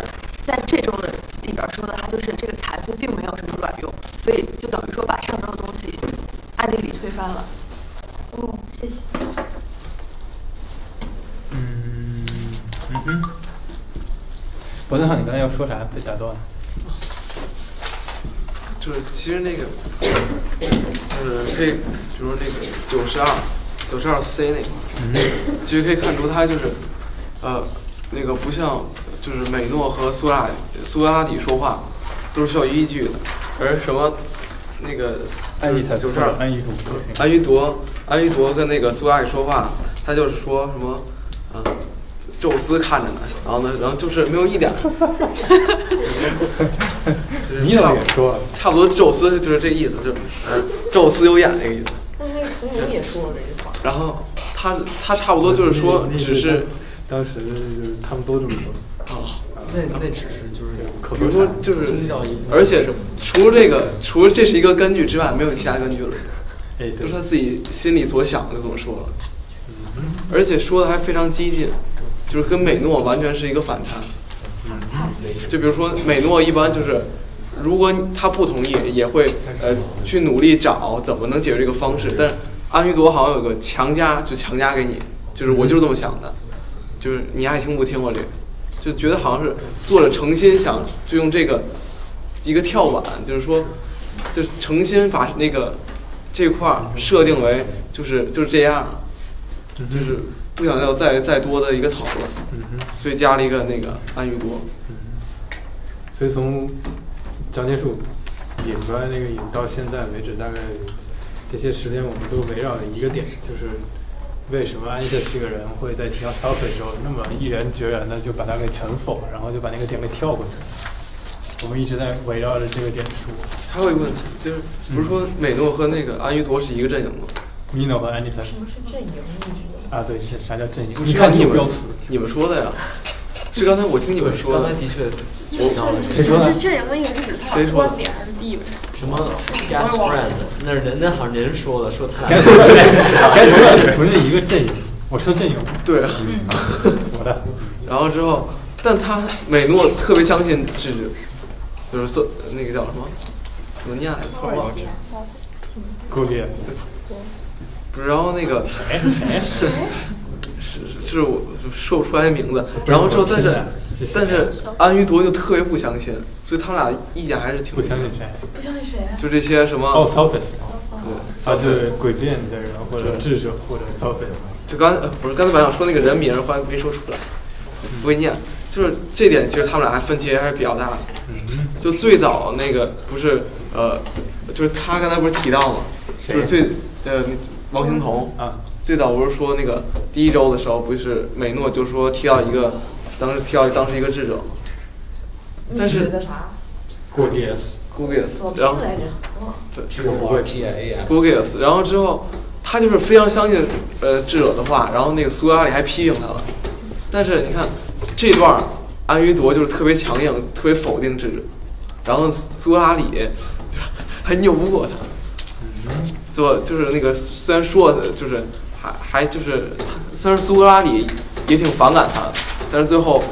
在这周的里边说的，他就是这个财富并没有什么卵用，所以就等于说把上周的东西暗地里推翻了。哦，谢谢。嗯嗯。哼，伯登浩，你刚才要说啥？被打断了。就是其实那个，就是可以，比如说那个九十二，九十二 C 那块，其实可以看出他就是，呃，那个不像就是美诺和苏拉苏格拉底说话，都是需要依据的，而什么那个安逸他就是这儿安逸图安于铎，安于铎跟那个苏拉底说话，他就是说什么啊，宙斯看着呢，然后呢，然后就是没有一点儿，[laughs] 就是你怎么差也说？差不多宙斯就是这意思，就是呃宙斯有眼那个意思。那那个童明也说了这句话。然后他他差不多就是说，只是当时就是他们都这么说。啊，那那只是就是比如说就是宗教而且除了这个，除了这是一个根据之外，没有其他根据了。哎，都是他自己心里所想的这么说了，而且说的还非常激进，就是跟美诺完全是一个反差。就比如说美诺一般就是，如果他不同意，也会呃去努力找怎么能解决这个方式。但是安于朵好像有个强加，就强加给你，就是我就是这么想的，就是你爱听不听我这个，就觉得好像是作者诚心想就用这个一个跳板，就是说，就诚心把那个这块儿设定为就是就是这样，就是不想要再再多的一个讨论，所以加了一个那个安于多。所以从张结束引出来那个引到现在为止，大概这些时间我们都围绕着一个点，就是为什么安特这个人会在提到 s o 的时候那么毅然决然的就把它给全否，然后就把那个点给跳过去了。我们一直在围绕着这个点说。还有一个问题就是，不是说美诺和那个安于铎是一个阵营吗？米诺和安妮特什么是阵营？啊，对，是啥叫阵营？不你看是你们你有标词，你们说的呀？[laughs] 是刚才我听你们说的。刚才的确我谁说的是阵营的意思是他谁说的点还是地位？什么 gas friend？那是人那好像人说的，说他该俩说该说不是一个阵营，我说阵营。对啊，我的。[laughs] 然后之后，但他美诺特别相信智者，就是色那个叫什么？怎么念来着？突然忘了。估计不是，然后那个谁谁 [laughs] 是是是我说不出来名字。然后之后，但是但是安于铎就特别不相信，所以他们俩意见还是挺不相信谁？不相信谁啊？就这些什么哦 s o p h i s 啊，就是诡辩的人或者智者或者 s o p h i s 就刚呃不是刚才本来想说那个人名，后来没说出来，不会念。就是这点，其实他们俩还分歧还是比较大的。就最早那个不是呃，就是他刚才不是提到吗？就是最呃王星彤啊，最早不是说那个第一周的时候，不是美诺就说提到一个，当时提到当时一个智者吗，但是叫啥？Gorgias Gorgias，然后拼来着？哦对是 R T I A S。Gorgias，然后之后他就是非常相信呃智者的话，然后那个苏格拉底还批评他了，但是你看这段安于铎就是特别强硬，特别否定智者，然后苏格拉底就是还拗不过他，做就是那个虽然说的就是还还就是虽然苏格拉底也挺反感他的，但是最后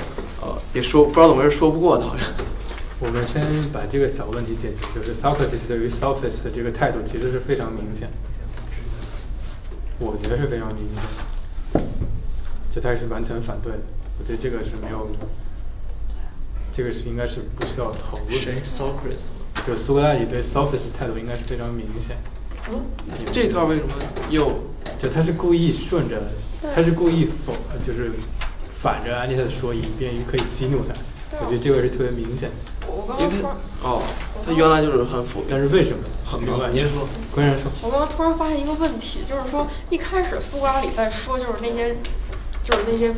呃也说不知道怎么回事说不过他好像。我们先把这个小问题解决，就是 Socrates 对于 Sophist 的这个态度其实是非常明显，我觉得是非常明显，就他是完全反对的，我觉得这个是没有，这个是应该是不需要讨论的。谁？Socrates 就苏格拉底对 Sophist 态度应该是非常明显。这段为什么又？就他是故意顺着，他是故意否，就是反着安妮特说，以便于可以激怒他。我觉得这个是特别明显的。我刚刚突然，哦，他原来就是很否，但是为什么？很明白？您说，官人说。我刚刚突然发现一个问题，就是说一开始苏格拉底在说，就是那些，就是那些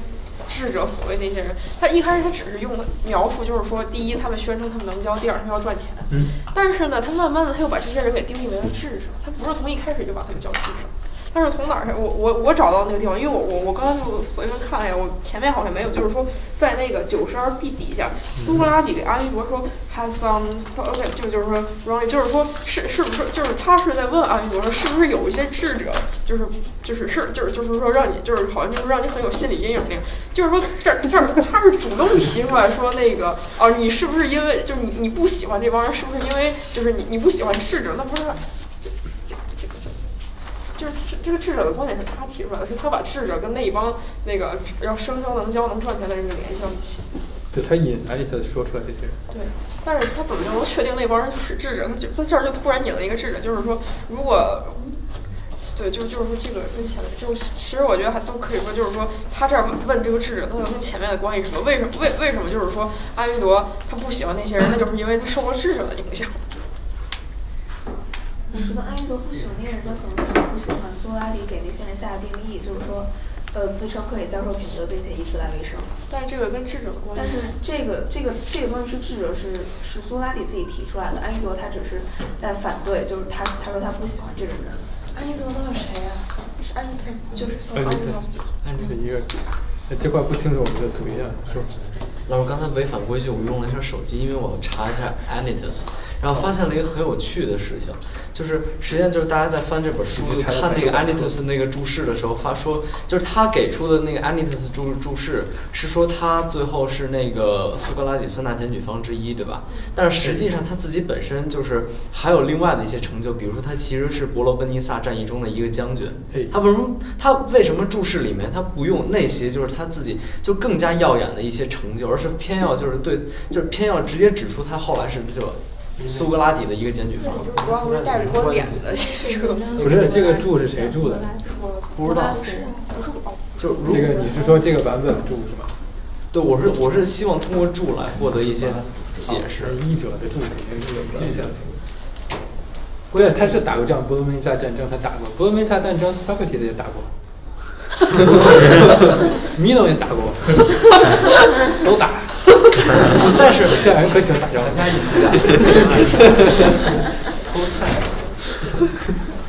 智者，所谓那些人，他一开始他只是用描述，就是说，第一，他们宣称他们能教；第二，他们要赚钱。嗯。但是呢，他慢慢的他又把这些人给定义为了智者，他不是从一开始就把他们叫智者。但是从哪儿？我我我找到那个地方，因为我我我刚才就随便看了一下，我前面好像没有，就是说在那个九十二 B 底下，苏格拉底给阿弥陀说 has some OK，就就是说 wrong，就是说是是不是就是他是在问阿弥陀说是不是有一些智者，就是就是是就是就是说让你就是好像就是让你很有心理阴影那样，就是说这这儿他是主动提出来说那个哦、你是不是因为就是你你不喜欢这帮人，是不是因为就是你你不喜欢智者？那不是。就是他这个智者的观点是他提出来的，是他把智者跟那一帮那个要生肖能教能赚钱的人给联系到一起。对他引安妮特说出来这些人。对，但是他怎么就能确定那帮人就是智者？他就在这儿就突然引了一个智者，就是说，如果对，就就是说这个跟前面，就是其实我觉得还都可以说，就是说他这儿问这个智者，他跟前面的关系是什么？为什么为为什么就是说阿弥陀他不喜欢那些人？那就是因为他受了智者的影响。我觉得阿弥陀不喜欢那个人，他可能就是不喜欢苏格拉底给那些人下的定义，就是说，呃，自称可以教授品德，并且以此来为生。但是这个跟智者的关系，但是这个这个这个东西是智者是是苏格拉底自己提出来的，阿弥陀他只是在反对，就是他他说他不喜欢这种人。安妮多到底谁呀、是安妮特斯，就是安妮特斯，安妮特一个，这块不清楚，我们就读一下，说。老师刚才违反规矩，我用了一下手机，因为我查一下 Anitus，然后发现了一个很有趣的事情，就是实际上就是大家在翻这本书看那个 Anitus 那个注释的时候，发说就是他给出的那个 Anitus 注注释是说他最后是那个苏格拉底三大检举方之一，对吧？但是实际上他自己本身就是还有另外的一些成就，比如说他其实是伯罗奔尼撒战役中的一个将军。他为什么他为什么注释里面他不用那些就是他自己就更加耀眼的一些成就，而是偏要就是对就是偏要直接指出他后来是就苏格拉底的一个检举方。主要是带着观点的这个。不是这个注是谁注的？不知道。就这个你是说这个版本注是吗？对，我是我是希望通过注来获得一些解释。译者的注肯定是有印象性。关键他是打过仗，伯罗奔尼撒战争他打过，伯罗奔尼撒战争 Socrates 也打过。米诺也打过，[laughs] 都打。但是现在人可喜欢打仗，[laughs] 家一偷菜，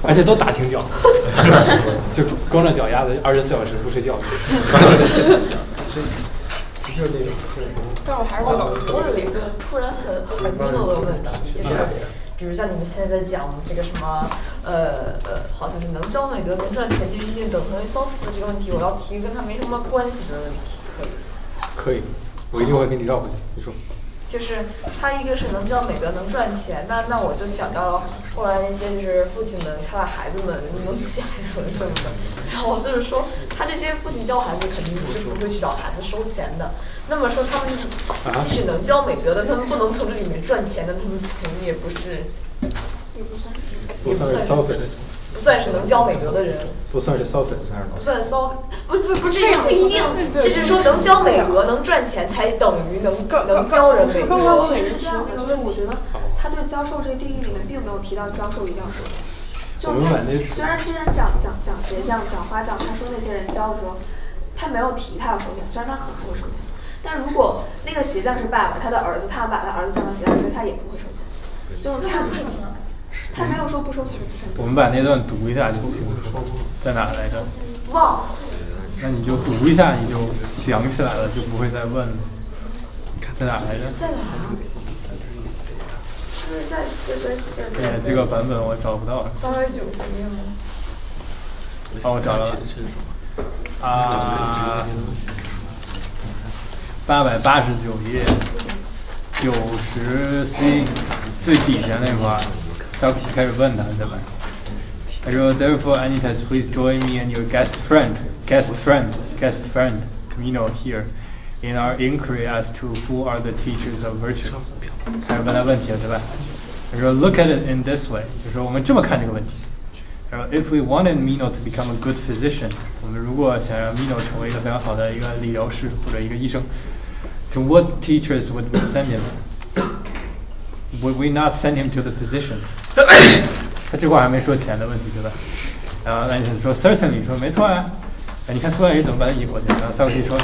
而且都打挺久，就光着脚丫子，二十四小时不睡觉。[laughs] 就是那种。但我还是我有一个突然很很 mino 的问题，就是。比如像你们现在在讲这个什么，呃呃，好像是能教美德能赚钱就一定等同于 sophist 这个问题，我要提跟他没什么关系的问题，可以？可以，我一定会给你绕回去。你说。就是他一个是能教美德能赚钱，那那我就想到了后来那些就是父亲们他的孩子们能起孩子们什么的，然后就是说他这些父亲教孩子肯定是不会去找孩子收钱的。那么说他们即使能教美德的，他们不能从这里面赚钱的，他们肯定也不是，也不算是，也不算是，不算是能教美德的人。不算是骚粉，不算骚，不不不，这样不一定，就是说能教美德、能赚钱，才等于能能教人美德。是这样的，就是我觉得他对教授这个定义里面并没有提到教授一定要收钱。就是他虽然之前讲讲讲鞋匠、讲花匠，他说那些人教的时候，他没有提他要收钱，虽然他可能会收钱，但如果那个鞋匠是爸爸，他的儿子，他把他儿子教成鞋匠，其实他也不会收钱，就是他不收钱。他没有说不收钱。我们把那段读一下就清楚，在哪来着？忘了。那你就读一下，你就想起来了，就不会再问了。在哪来着？在哪？是在在在在在。这个版本我找不到了。八百九十页吗？哦，我找到了。啊。八百八十九页，九十 C 最底下那块。Socrates 开始问他，对吧？他说：“Therefore, Anytus, please join me and your guest friend, guest friend, guest friend, Meno here, in our inquiry as to who are the teachers of virtue。”开始问他问题了，对吧？他说：“Look at it in this way，就是说我们这么看这个问题。他说：If we wanted Meno to become a good physician，我们如果想让 Meno 成为一个非常好的一个理疗师或者一个医生 ，to what teachers would we send him？” Would we not send him to the physicians？他这块还没说钱的问题，对吧？然后那你说 [coughs] certainly，说没错啊。哎，你看苏格拉底怎么把他引过去？然后萨克提说，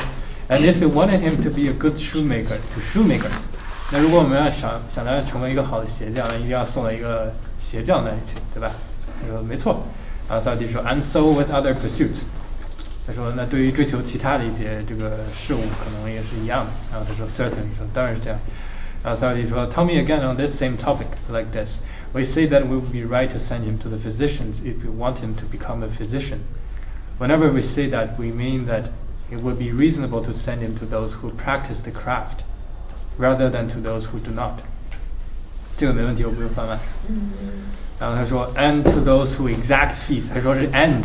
And if we wanted him to be a good shoemaker，to shoemakers，那如果我们要想想他成为一个好的鞋匠，那一定要送到一个鞋匠那里去，对吧？他说没错。然后萨克提说，And so with other pursuits。 他说那对于追求其他的一些这个事物，可能也是一样的。然后他说 certainly，说当然是这样。Uh, sorry, well, tell me again on this same topic like this. We say that it would be right to send him to the physicians if we want him to become a physician. Whenever we say that, we mean that it would be reasonable to send him to those who practice the craft, rather than to those who do not. 这个没问题，我不用翻完。然后他说，and to those who exact fees，他说是 and，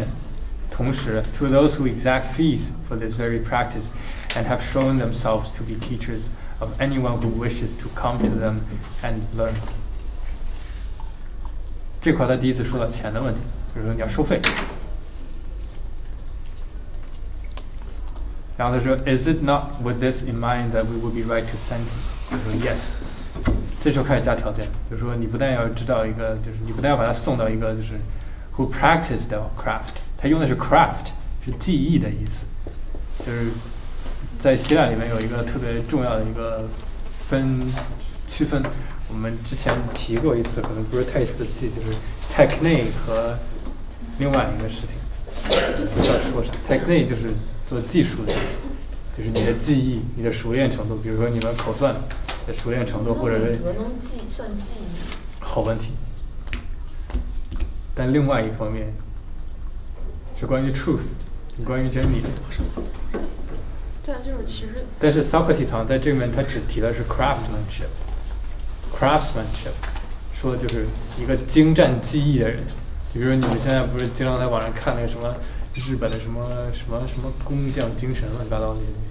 同时 to those who exact fees for this very practice and have shown themselves to be teachers of anyone who wishes to come to them and learn。这块他第一次说到钱的问题， 就是说你要收费。然后他说，Is it not with this in mind that we would be right to send him？我说 Yes。这时候开始加条件，就是说你不但要知道一个，就是你不但要把他送到一个就是 who practiced the craft， 他用的是 craft，是技艺的意思，就是在希腊里面有一个特别重要的一个分区分，我们之前提过一次，可能不是太仔细，就是 technique 和另外一个事情，不知道说啥。technique 就是做技术的，就是你的技艺、你的熟练程度，比如说你们口算的熟练程度，或者是能计算？好问题。但另外一方面是关于 truth，关于真理的。但就是其实但是 Socrates 好像在这里面他只提的是 craftsmanship，craftsmanship 说的就是一个精湛技艺的人。比如说你们现在不是经常在网上看那个什么日本的什么什么什么工匠精神乱七八糟那些东西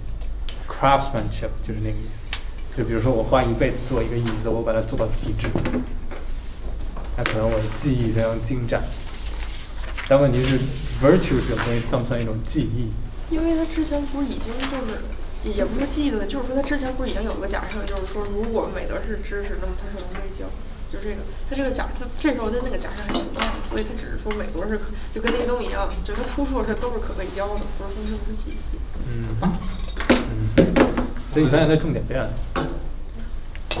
，craftsmanship 就是那个意思。就比如说我花一辈子做一个椅子，我把它做到极致，那可能我的技艺非常精湛。但问题是，virtue 这种东西算不算一种记忆？因为他之前不是已经就是，也也不是记忆的问题，就是说他之前不是已经有个假设，就是说如果美德是知识，那么它是能被教，就这个，他这个假，他这时候的那个假设还挺大的，所以他只是说美德是可，就跟那个东西一样，就他突出的是都是可被教的，不是说是不是记忆。嗯嗯，所以你发现它重点变了。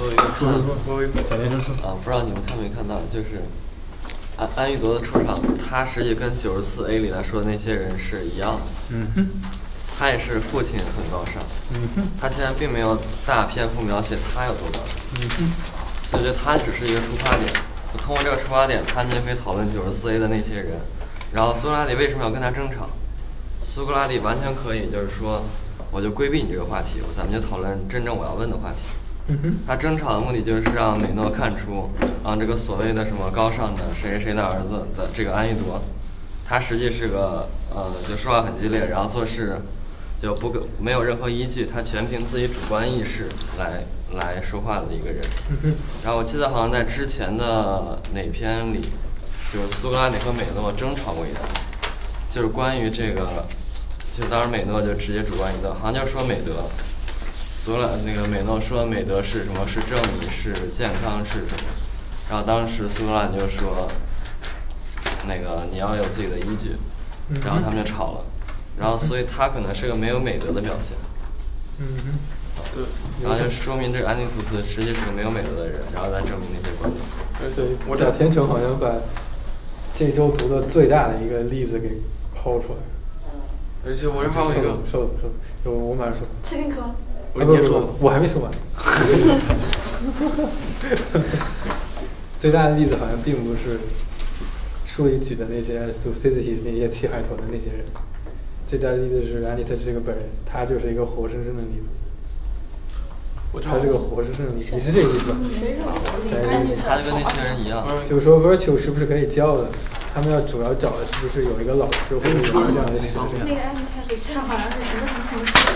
我有一个看，我有一个小先生说啊，不知道你们看没看到，就是安安玉铎的出场，他实际跟九十四 A 里来说的那些人是一样的。嗯哼，他也是父亲很高尚，嗯哼，他现在并没有大篇幅描写他有多高尚，嗯哼，所以我觉得他只是一个出发点。通过这个出发点，他们就可以讨论九十四 A 的那些人。然后苏格拉底为什么要跟他争吵？苏格拉底完全可以就是说，我就规避你这个话题，咱们就讨论真正我要问的话题。他争吵的目的就是让美诺看出，啊，这个所谓的什么高尚的谁谁谁的儿子的这个安逸铎，他实际是个呃，就说话很激烈，然后做事就不没有任何依据，他全凭自己主观意识来来说话的一个人。然后我记得好像在之前的哪篇里，就是苏格拉底和美诺争吵过一次，就是关于这个，就当时美诺就直接主观臆断，好像就说美德。苏格拉那个美诺说美德是什么？是正义，是健康，是什么？然后当时苏格拉底就说，那个你要有自己的依据，然后他们就吵了，然后所以他可能是个没有美德的表现，嗯哼，对，然后就说明这个安妮图斯实际是个没有美德的人，然后再证明那些观点。对，我贾天成好像把这周读的最大的一个例子给抛出来。而且我这还有一个，说说，我我马上说。蔡丁壳。我先说，我还没说完。[laughs] 最大的例子好像并不是书里举的那些 Thucydides 那些契海豚的那些人，最大的例子是安妮特这个本人，他就是一个活生生的例子。他是个活生生的例子，你是这个意思吧？他就跟那些人一样。[laughs] 就是说 virtue 是不是可以教的？他们要主要找的是不是有一个老师或者有一个这样的师？那个安妮太子其实好像是什么什么什么。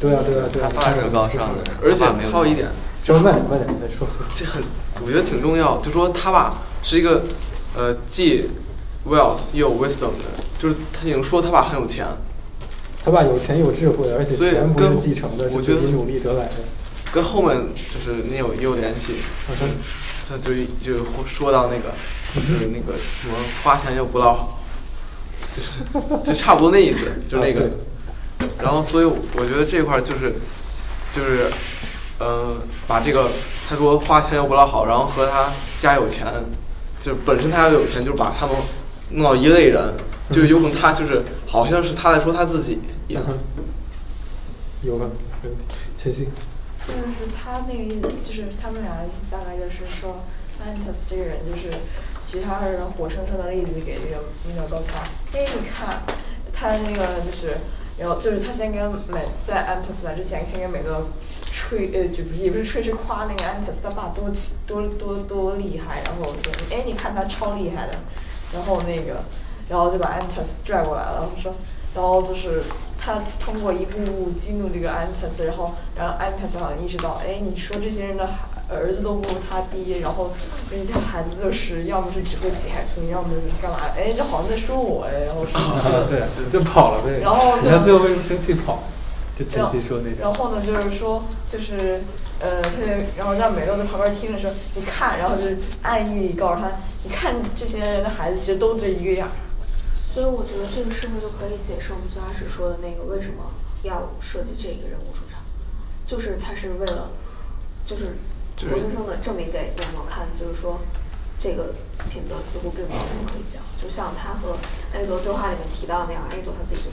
对啊，对啊，对啊。他是个高尚的人，而且还有一点，就是慢点，慢点再说。这很，我觉得挺重要。就说他爸，是一个呃，既 wealth 又有 wisdom 的，就是他已经说他爸很有钱。他爸有钱有智慧，而且钱不是继承的，我觉得是努力得来的。跟后面就是那有也有联系。他就就说到那个，就是那个什么花钱又不落好，就是就差不多那意思，就是那个。然后，所以我觉得这块就是，就是，呃，把这个他说花钱又不老好，然后和他家有钱，就是本身他要有钱，就是把他们弄到一类人，就是有可能他就是好像是他在说他自己一样。有吧？陈曦。就是他那个意思，就是他们俩意思大概就是说 a n t u s 这个人就是其他人活生生的例子给这个那个高萨。哎，你看他那个就是。然后就是他先跟美在安特斯来之前，先跟美个吹呃，就不是也不是吹，是夸那个安特斯他爸多多多多厉害，然后说哎你看他超厉害的，然后那个然后就把安特斯拽过来了，说然后就是他通过一步步激怒这个安特斯，然后然后安特斯好像意识到哎你说这些人的儿子都不如他爹，然后人家孩子就是要么是指个几海豚，要么就是干嘛？哎，这好像在说我哎，然后生气了。对，就跑了呗。然后呢你看最后为什么生气跑？就晨然后曦说那种。然后呢，就是说，就是呃，特别，然后让美乐在旁边听着说，你看，然后就是暗意里告诉他，你看这些人的孩子其实都这一个样。所以我觉得这个是不是就可以解释我们最开始说的那个为什么要设计这个人物出场，就是他是为了，就是活生生的证明给两毛看，就是说这个品德似乎并没有什么可以讲，就像他和艾利多对话里面提到那样，艾利多他自己就。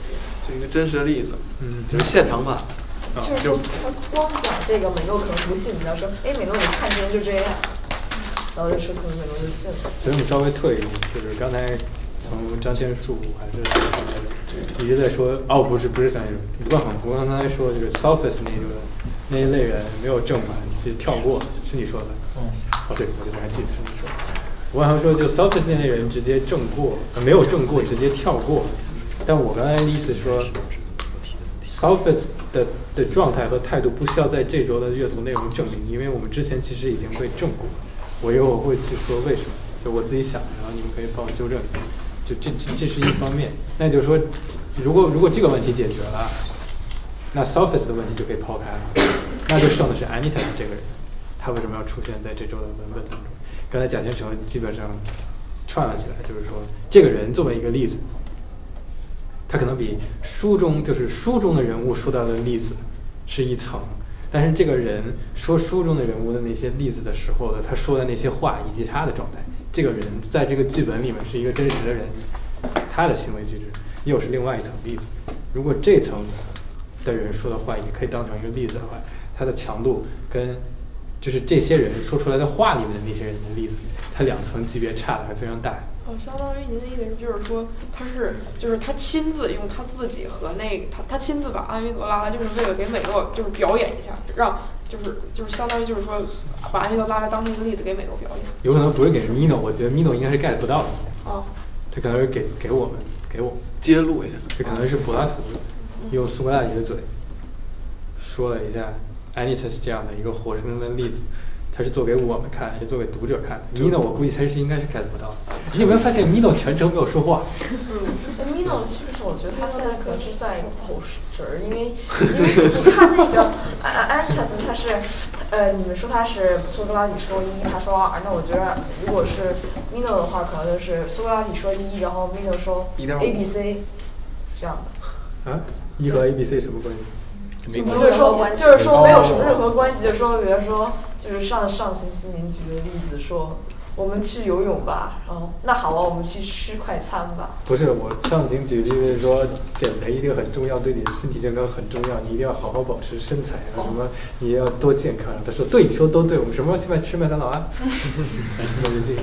就一个真实的例子，嗯，就是现场版，就是说他光讲这个，美诺可能不信，你要说，哎，美诺你看这人就这样，然后就说可能美诺就信了。所以我们稍微退一步，就是刚才从张天树还是一直在说，哦，不是不是张天树，吴冠宏，吴刚才说就是 sophist 那个那一类人没有正版，是跳过，是你说的。嗯。哦，对，我就还记得是你说的。我好像说，就 sophist 那类人直接正过，呃没有正过，直接跳过。但我刚才的意思说，sophist 的的状态和态度不需要在这周的阅读内容证明，因为我们之前其实已经被证过。我一会儿会去说为什么，就我自己想，然后你们可以帮我纠正。就这这这是一方面，那就是说，如果如果这个问题解决了，那 sophist 的问题就可以 [coughs] 抛开了，那就剩的是 Anitas 这个人，他为什么要出现在这周的文本当中？刚才贾天成基本上串了起来，就是说这个人作为一个例子，他可能比书中就是书中的人物说到的例子是一层，但是这个人说书中的人物的那些例子的时候的他说的那些话以及他的状态，这个人在这个剧本里面是一个真实的人，他的行为举止又是另外一层例子。如果这层的人说的话也可以当成一个例子的话，它的强度跟就是这些人说出来的话里面的那些人的例子，它两层级别差的还非常大。哦，相当于您的意思是就是说，他是就是他亲自用他自己和那个他他亲自把安维多拉来，就是为了给美诺就是表演一下，让就是就是相当于就是说把安维多拉来当成一个例子给美诺表演。有可能不是给 Mino，我觉得 Mino 应该是 get 不到的。哦。这可能是给给我们给我们揭露一下。这可能是柏拉图用苏格拉底的嘴说了一下 Anitas 这样的一个活生生的例子，他是做给我们看，是做给读者看的。Mino 我估计他是应该是 get 不到的。你有没有发现 Mino 全程没有说话？嗯，Mino 是不是？我觉得他现在可能是在走神儿，因为 [laughs] 因为你看那个安安泰斯，他是呃，你们说他是苏格拉底说一，他说二，那我觉得如果是 Mino 的话，可能就是苏格拉底说一，然后 Mino 说 A B C 这样的。啊，一和 A B C 什么关系？没关系就是说，就是说没有什么任何关系，就是说，比如说，就是上上星期您举的例子说，我们去游泳吧，然后那好啊，我们去吃快餐吧。不是，我上星举例子说减肥一定很重要，对你的身体健康很重要，你一定要好好保持身材啊，什么你要多健康。他说对，你说都对，我们什么时候去麦吃麦当劳啊？那 [laughs] 就是这个，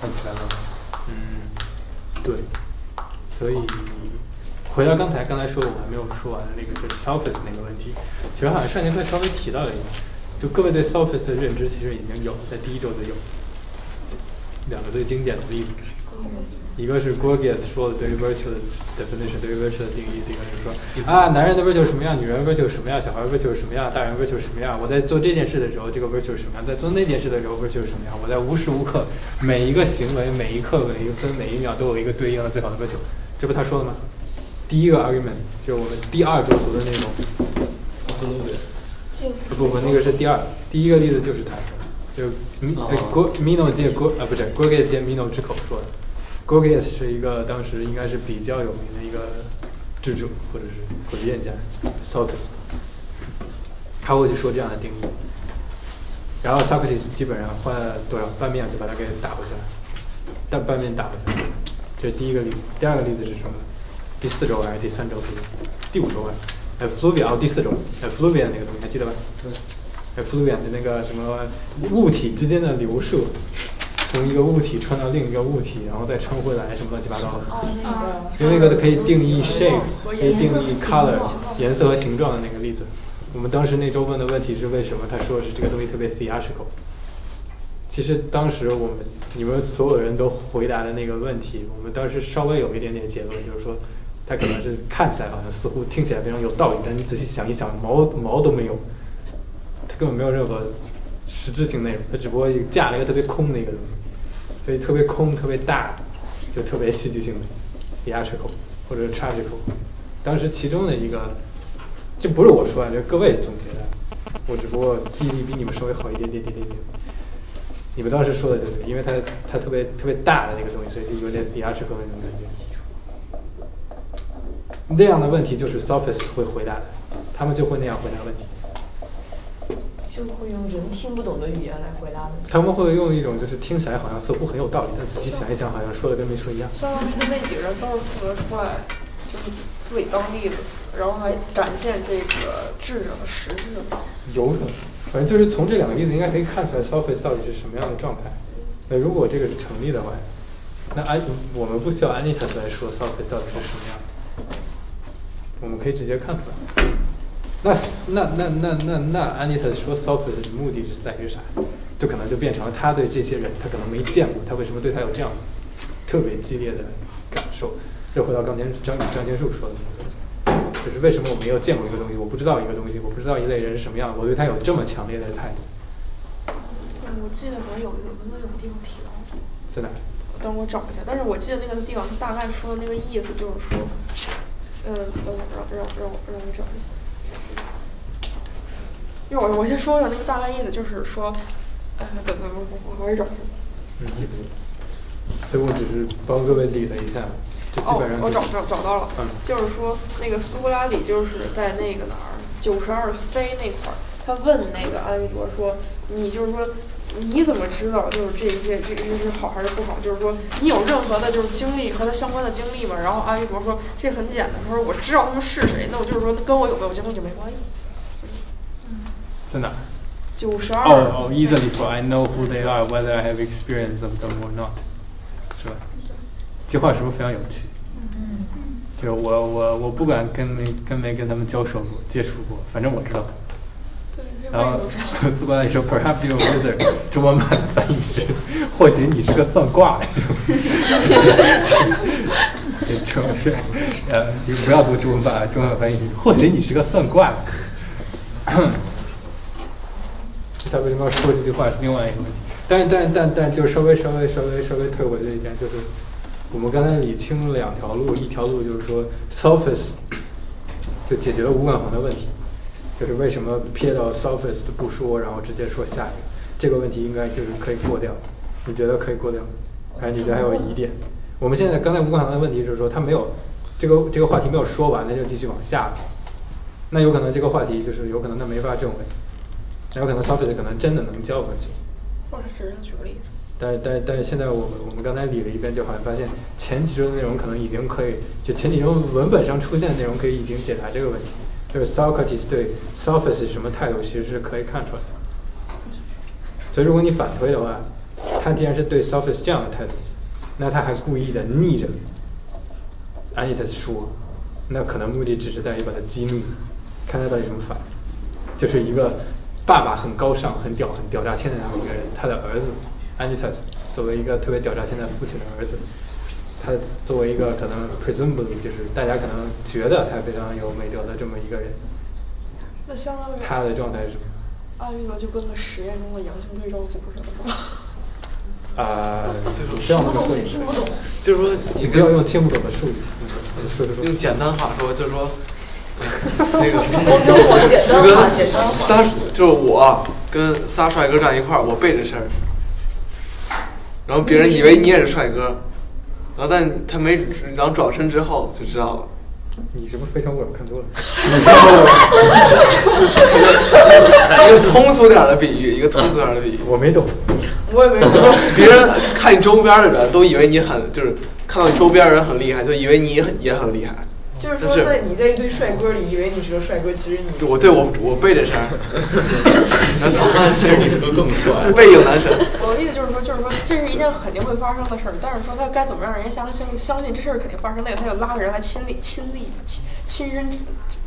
看起来了，嗯，对，所以回到刚才刚才说的我还没有说完的那个就是 sophist 那个问题，其实好像上节课稍微提到了一点，就各位对 sophist 的认知其实已经有，在第一周就有两个最经典的例子。一个是 Gorgias 说的对于 virtue 的 definition，对于 virtue 的定义，一个是说啊，男人的 virtue 是什么样，女人 virtue 是什么样，小孩 virtue 是什么样，大人 virtue 是什么样。我在做这件事的时候，这个 virtue 是什么样；在做那件事的时候，virtue 是什么样。我在无时无刻每一个行为、每一刻、每一分、每一秒都有一个对应的最好的 virtue。这不他说的吗？第一个 argument 就是我们第二周读的内容。不不，那个是第二，第一个例子就是他说的，就 Mino 借 Go 啊不是 Gorgias 借 Mino 之口说的。Gorgias 是一个当时应该是比较有名的一个智者或者是诡辩家 Sophist，他会去说这样的定义，然后 Socrates 基本上花了多少半面子把它给打回去了，但半面打回去了，这是第一个例子。第二个例子是什么？第四周还是第三周是第五周啊？呃，Fluvian 哦，第四周，呃，Fluvian 那个东西还记得吧？呃，Fluvian 的那个什么物体之间的流射。从一个物体穿到另一个物体，然后再穿回来，什么乱七八糟的。哦，那个。因为那个可以定义 shape，可以定义 color，颜色和形状的那个例子。我们当时那周问的问题是为什么？他说是这个东西特别 theatrical。其实当时我们你们所有人都回答的那个问题，我们当时稍微有一点点结论，就是说，它可能是看起来好像似乎听起来非常有道理，但你仔细想一想，毛毛都没有，它根本没有任何实质性内容，它只不过架了一个特别空的一个东西，所以特别空、特别大，就特别戏剧性的 theatrical 或者 tragical。当时其中的一个，这不是我说的，这是各位总结的，我只不过记忆力比你们稍微好一点点点点点。你们当时说的就是，因为它它特别特别大的那个东西，所以就有点 theatrical 那种感觉。那样的问题就是 Sophist 会回答的，他们就会那样回答问题。就会用人听不懂的语言来回答问题。他们会用一种就是听起来好像似乎很有道理，但仔细想一想，好像说的跟没说一样。上面的那几个人都是负责出来，就是自己当例子，然后还展现这个智者的实质。有可能，反正就是从这两个例子应该可以看出来 Sophist 到底是什么样的状态。那如果这个是成立的话，那安我们不需要 Anitas 来说 Sophist 到底是什么样的，我们可以直接看出来。那那那那那那安妮塔说 Sophist 的目的是在于啥？就可能就变成了他对这些人，他可能没见过，他为什么对他有这样特别激烈的感受？又回到刚才张张天树说的那个，就是为什么我没有见过一个东西，我不知道一个东西，我不知道一类人是什么样的，我对他有这么强烈的态度。我记得好像有一个文文有个地方提到，在哪？等我找一下。但是我记得那个地方大概说的那个意思就是说，嗯，等会儿让让让我让我找一下。一会儿我先说说那个大概意思，就是说，哎，等等，我我我还是找一下。嗯，所以我只是帮各位理了一下，就基本上、哦、我找找找到了，嗯，就是说那个苏格拉底就是在那个哪儿九十二 C 那块儿，他问那个阿维多说，你就是说你怎么知道就是这些这这是好还是不好？就是说你有任何的就是经历和他相关的经历吗？然后阿维多说这很简单，他说我知道他们是谁，那我就是说跟我有没有经历就没关系。在哪？九十二。哦哦，easily for I know who they are, whether I have experience of them or not，是吧？这话是不是非常有趣？嗯。就是我我我不管跟没跟没跟他们交手过、接触过，反正我知道。然后苏格拉底说，Perhaps you're a wizard，中文版翻译是，或许你是个算卦的。这种是，呃，你不要读中文版，中文翻译，或许你是个算卦的。他为什么要说这句话是另外一个问题，但但但但就稍微稍微稍微稍微退回了一点，就是我们刚才理清了两条路，一条路就是说 Sophist 就解决了吴冠宏的问题，就是为什么撇到 Sophist 不说，然后直接说下一个，这个问题应该就是可以过掉，你觉得可以过掉？还是你觉得还有疑点？我们现在刚才吴冠宏的问题就是说他没有这个这个话题没有说完，那就继续往下，那有可能这个话题就是有可能他没法证伪。那有可能 Sophist 可能真的能交回去，或者只是举个例子。但是但是但是现在我们我们刚才理了一遍，就好像发现前几周的内容可能已经可以，就前几周文本上出现的内容可以已经解答这个问题，就是 Socrates 对 Sophist 什么态度，其实是可以看出来的。所以如果你反推的话，他既然是对 Sophist 这样的态度，那他还故意的逆着 a n i t a 说，那可能目的只是在于把他激怒，看他到底怎么反，就是一个。爸爸很高尚、很屌、很屌炸天的那么一个人，他的儿子 a n i t a 作为一个特别屌炸天的父亲的儿子，他作为一个可能 presumably 就是大家可能觉得他非常有美德的这么一个人，那相当于他的状态是什么？阿育德就跟个实验中的阳性对照组似的。啊，什么东西听不懂？就是说，你不要用听不懂的术语，用简单话说，就是说。那个，[laughs] 我简单化，简单化。仨就是我跟仨帅哥站一块儿，我背着身儿，然后别人以为你也是帅哥，然后但他没，然后转身之后就知道了。你是不是非诚勿扰看多了？一个通俗点的比喻，一个通俗点的比喻。我没懂。我也没懂。别人看你周边的人都以为你很，就是看到你周边人很厉害，就以为你也很厉害。就是说，在你在一堆帅哥里，以为你是个帅哥，其实你我对我我背着身，[laughs] 其实你是个更帅背影男神。我的意思就是说，就是说，这是一件肯定会发生的事儿，但是说他该怎么让人家相信相信这事儿肯定发生，那个他就拉着人来亲历亲历亲亲身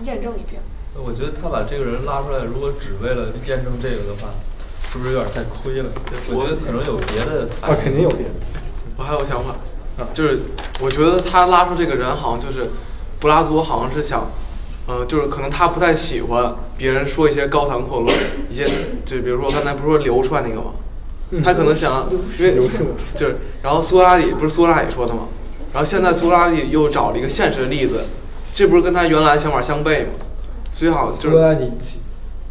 验证一遍。我觉得他把这个人拉出来，如果只为了验证这个的话，是不是有点太亏了？我觉得可能有别的。啊，肯定有别的。我还有想法，就是我觉得他拉出这个人，好像就是。柏拉图好像是想呃，就是可能他不太喜欢别人说一些高谈阔论，一些就比如说刚才不是说流出来那个吗？他可能想，因为就是，然后苏格拉底不是苏格拉底说的吗？然后现在苏格拉底又找了一个现实的例子，这不是跟他原来想法相悖吗？所以好像就是苏格拉底，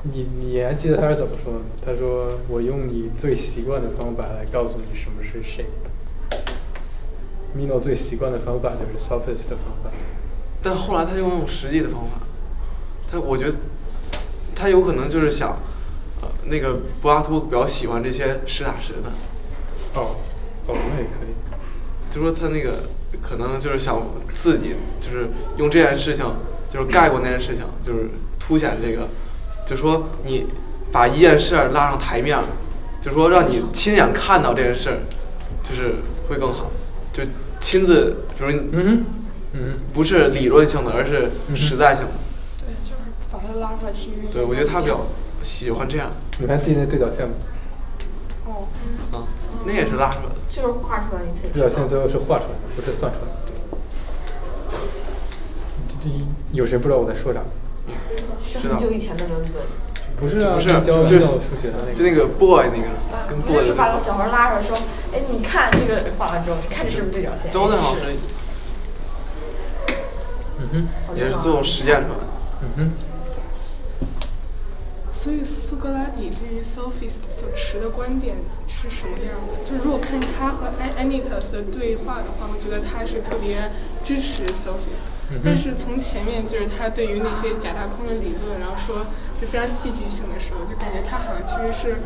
你你还记得他是怎么说的吗？他说：“我用你最习惯的方法来告诉你什么是 shape。” Mino 最习惯的方法就是 sophist 的方法。但后来他又用实际的方法，他我觉得他有可能就是想，呃，那个柏拉图比较喜欢这些实打实的，哦，哦，那也可以。就说他那个可能就是想自己就是用这件事情就是盖过那件事情，就是凸显这个，就说你把一件事儿拉上台面儿，就说让你亲眼看到这件事儿，就是会更好，就亲自，比如嗯嗯，不是理论性的，而是实在性的。对，就是把它拉出来，其实对，我觉得他比较喜欢这样。你看自己那对角线吗？哦，嗯，那也是拉出来的。就是画出来一次。对角线最后是画出来的，不是算出来的。这有谁不知道我在说啥？是很久以前的文本。不是啊，不是，教就是数学的那个，就那个 boy 那个，跟 boy 就是把小孩拉出来说，哎，你看这个画完之后，你看这是不是对角线？周那好像是，嗯哼，也是最后实践出来的。嗯哼。所以苏格拉底对于 sophist 所持的观点是什么样的？就是如果看他和 Anytus 的对话的话，我觉得他是特别支持 sophist。嗯但是从前面就是他对于那些假大空的理论，然后说就非常戏剧性的时候，就感觉他好像其实是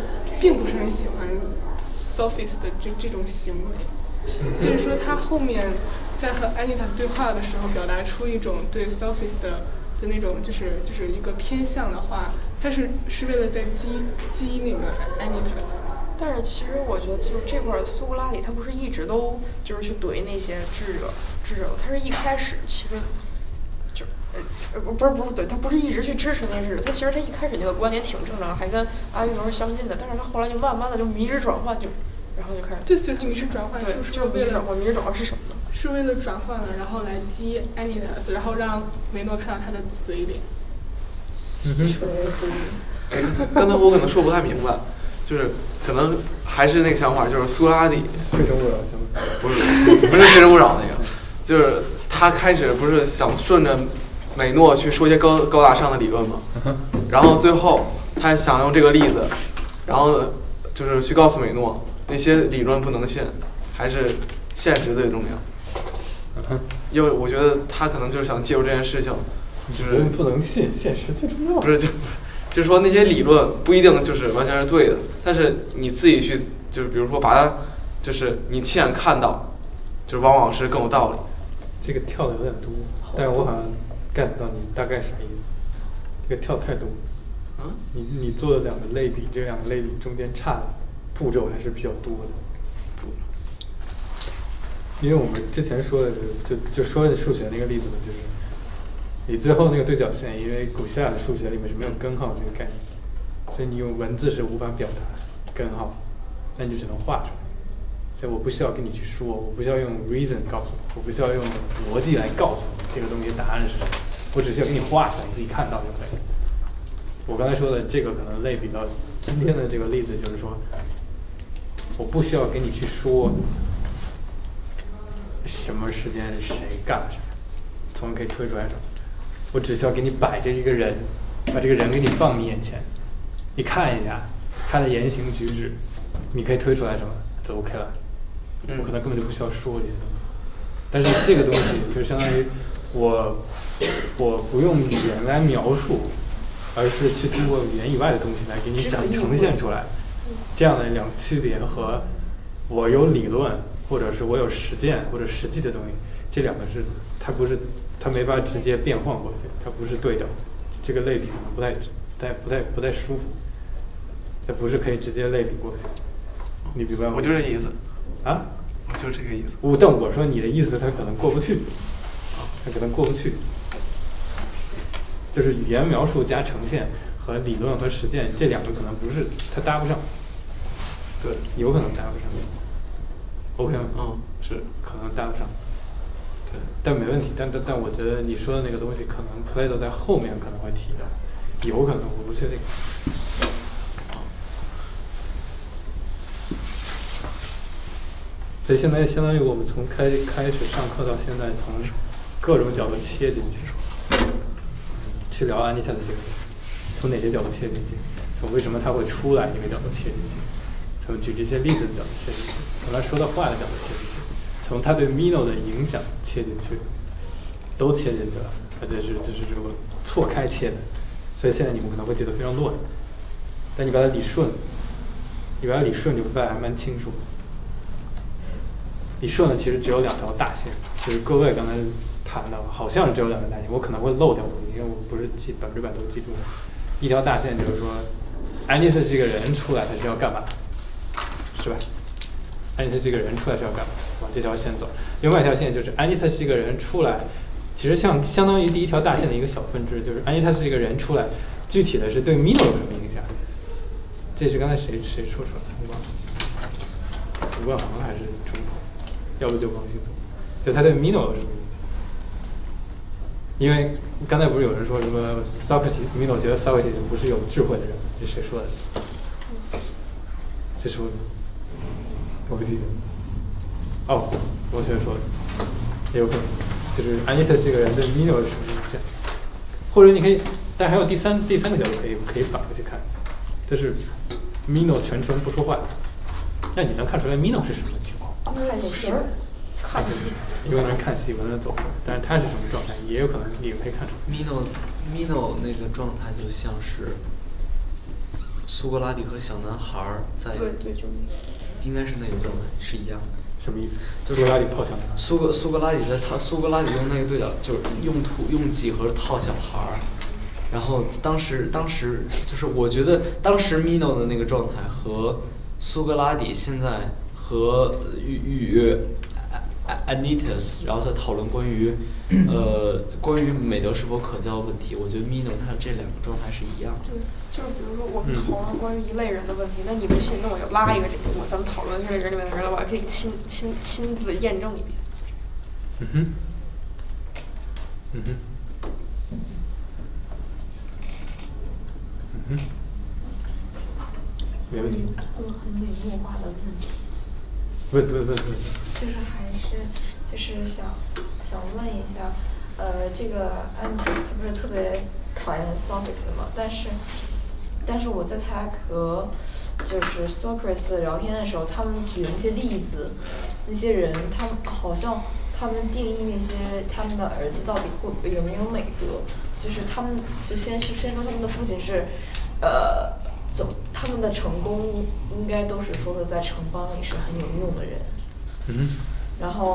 并不是很喜欢 sophist 的这这种行为。就是说他后面在和 Anytus 对话的时候，表达出一种对 sophist 的的那种就是就是一个偏向的话，他是是为了在激激那个 Anytus。但是其实我觉得，就是这块儿苏格拉底他不是一直都就是去怼那些智者智者的，他是一开始其实就呃不不是不是怼，他不是一直去支持那些智者，他其实他一开始那个观点挺正常，还跟阿育王是相近的，但是他后来就慢慢的就迷之转换就，然后就开始对，所以迷之转换对，就是迷为了之转换，迷之转换是什么呢？是为了转换了，然后来激 Anytus，然后让梅诺看到他的嘴脸。嗯哼。刚才我可能说不太明白，就是可能还是那个想法，就是苏格拉底非诚勿扰想法，不是不是非诚勿扰那个，就是他开始不是想顺着美诺去说一些高高大上的理论嘛，然后最后他想用这个例子，然后就是去告诉美诺那些理论不能信，还是现实最重要。因为我觉得他可能就是想借助这件事情，就是不能信，现实最重要。不是就就是说那些理论不一定就是完全是对的，但是你自己去就是比如说把它就是你亲眼看到，就是往往是更有道理。这个跳的有点多，但是我好像 get 到你大概啥意思。这个跳太多。嗯。你你做的两个类比，这两个类比中间差的步骤还是比较多的。因为我们之前说的就就说的数学那个例子嘛，就是你最后那个对角线，因为古希腊的数学里面是没有根号这个概念，所以你用文字是无法表达根号，那你就只能画出来。所以我不需要跟你去说，我不需要用 reason 告诉你，我不需要用逻辑来告诉你这个东西答案是什么，我只需要给你画出来，你自己看到就可以。我刚才说的这个可能类比到今天的这个例子，就是说，我不需要跟你去说什么时间谁干了什么，从而可以推出来什么，我只需要给你摆着一个人，把这个人给你放你眼前，你看一下他的言行举止，你可以推出来什么，就 OK 了。我可能根本就不需要说这些东西，但是这个东西就相当于我我不用语言来描述，而是去通过语言以外的东西来给你展呈现出来，这样的两个区别和我有理论或者是我有实践或者实际的东西，这两个是它不是它没法直接变换过去，它不是对等，这个类比可能不太不太不太不太舒服，它不是可以直接类比过去，你明白吗？我就这意思。啊，我就这个意思。我但我说你的意思，它可能过不去，它可能过不去。就是语言描述加呈现和理论和实践这两个可能不是它搭不上。对，有可能搭不上。OK 吗？嗯，是，可能搭不上。对。但没问题。但但但我觉得你说的那个东西，可能 Plato 在后面可能会提到，有可能，我不确定。所以现在相当于我们从开开始上课到现在，从各种角度切进去，去聊安妮塔的这个人，从哪些角度切进去？从为什么他会出来一个角度切进去？从举这些例子的角度切进去？从他说的话的角度切进去？从他对 Mino 的影响切进去？都切进去了，而且是就是这个错开切的，所以现在你们可能会觉得非常乱。但你把它理顺，你把它理顺，你会发现还蛮清楚。理顺的其实只有两条大线，就是各位刚才谈到，好像是只有两条大线，我可能会漏掉东西，因为我不是记百分之百都记住了。一条大线就是说，安妮特这个人出来他是要干嘛，是吧？安妮特这个人出来是要干嘛？往这条线走。另外一条线就是安妮特这个人出来，其实像相当于第一条大线的一个小分支，就是安妮特这个人出来，具体的是对 Mino 有什么影响？这是刚才谁谁说出来的？我忘了，吴万航还是中鹏？要不就王兴东？就他对 Mino 有什么影响？因为刚才不是有人说什么 Socrates，Mino 觉得 Socrates 不是有智慧的人，这谁说的？这是？我不记得。哦，我先说的，也有可能，就是安妮特这个人对 Mino 是什么影响？或者你可以，但还有第三第三个角度可以可以反过去看，就是 Mino 全程不说话，那你能看出来 Mino 是什么情况？看戏，看戏。有可能看戏，有可能走，但是他是什么状态，也有可能你也可以看出来。Mino Mino 那个状态就像是苏格拉底和小男孩儿在，对对，就应该是那个状态，是一样的。什么意思？就是苏格拉底泡小男孩苏格苏格拉底在他苏格拉底用那个对角，就是用土用几何套小孩儿。然后当时当时就是我觉得当时 Mino 的那个状态和苏格拉底现在和与与 Anitas，然后再讨论关于呃关于美德是否可教的问题。我觉得 Mino 他这两个状态是一样的。对，就是比如说我们讨论关于一类人的问题，那你不信，那我就拉一个这个，我咱们讨论这类人里面的人了，我还可以亲亲亲自验证一遍。嗯哼，嗯哼，嗯哼，没问题。这个很美诺化的问题。问问问问。就是还是就是想想问一下，呃，这个安迪斯他不是特别讨厌 Socrates 吗？但是但是我在他和就是 Socrates 聊天的时候，他们举了一些例子，那些人，他们好像他们定义那些他们的儿子到底会有没有美德，就是他们就先是先说他们的父亲是，呃，怎他们的成功应该都是说是在城邦里是很有用的人。嗯然后，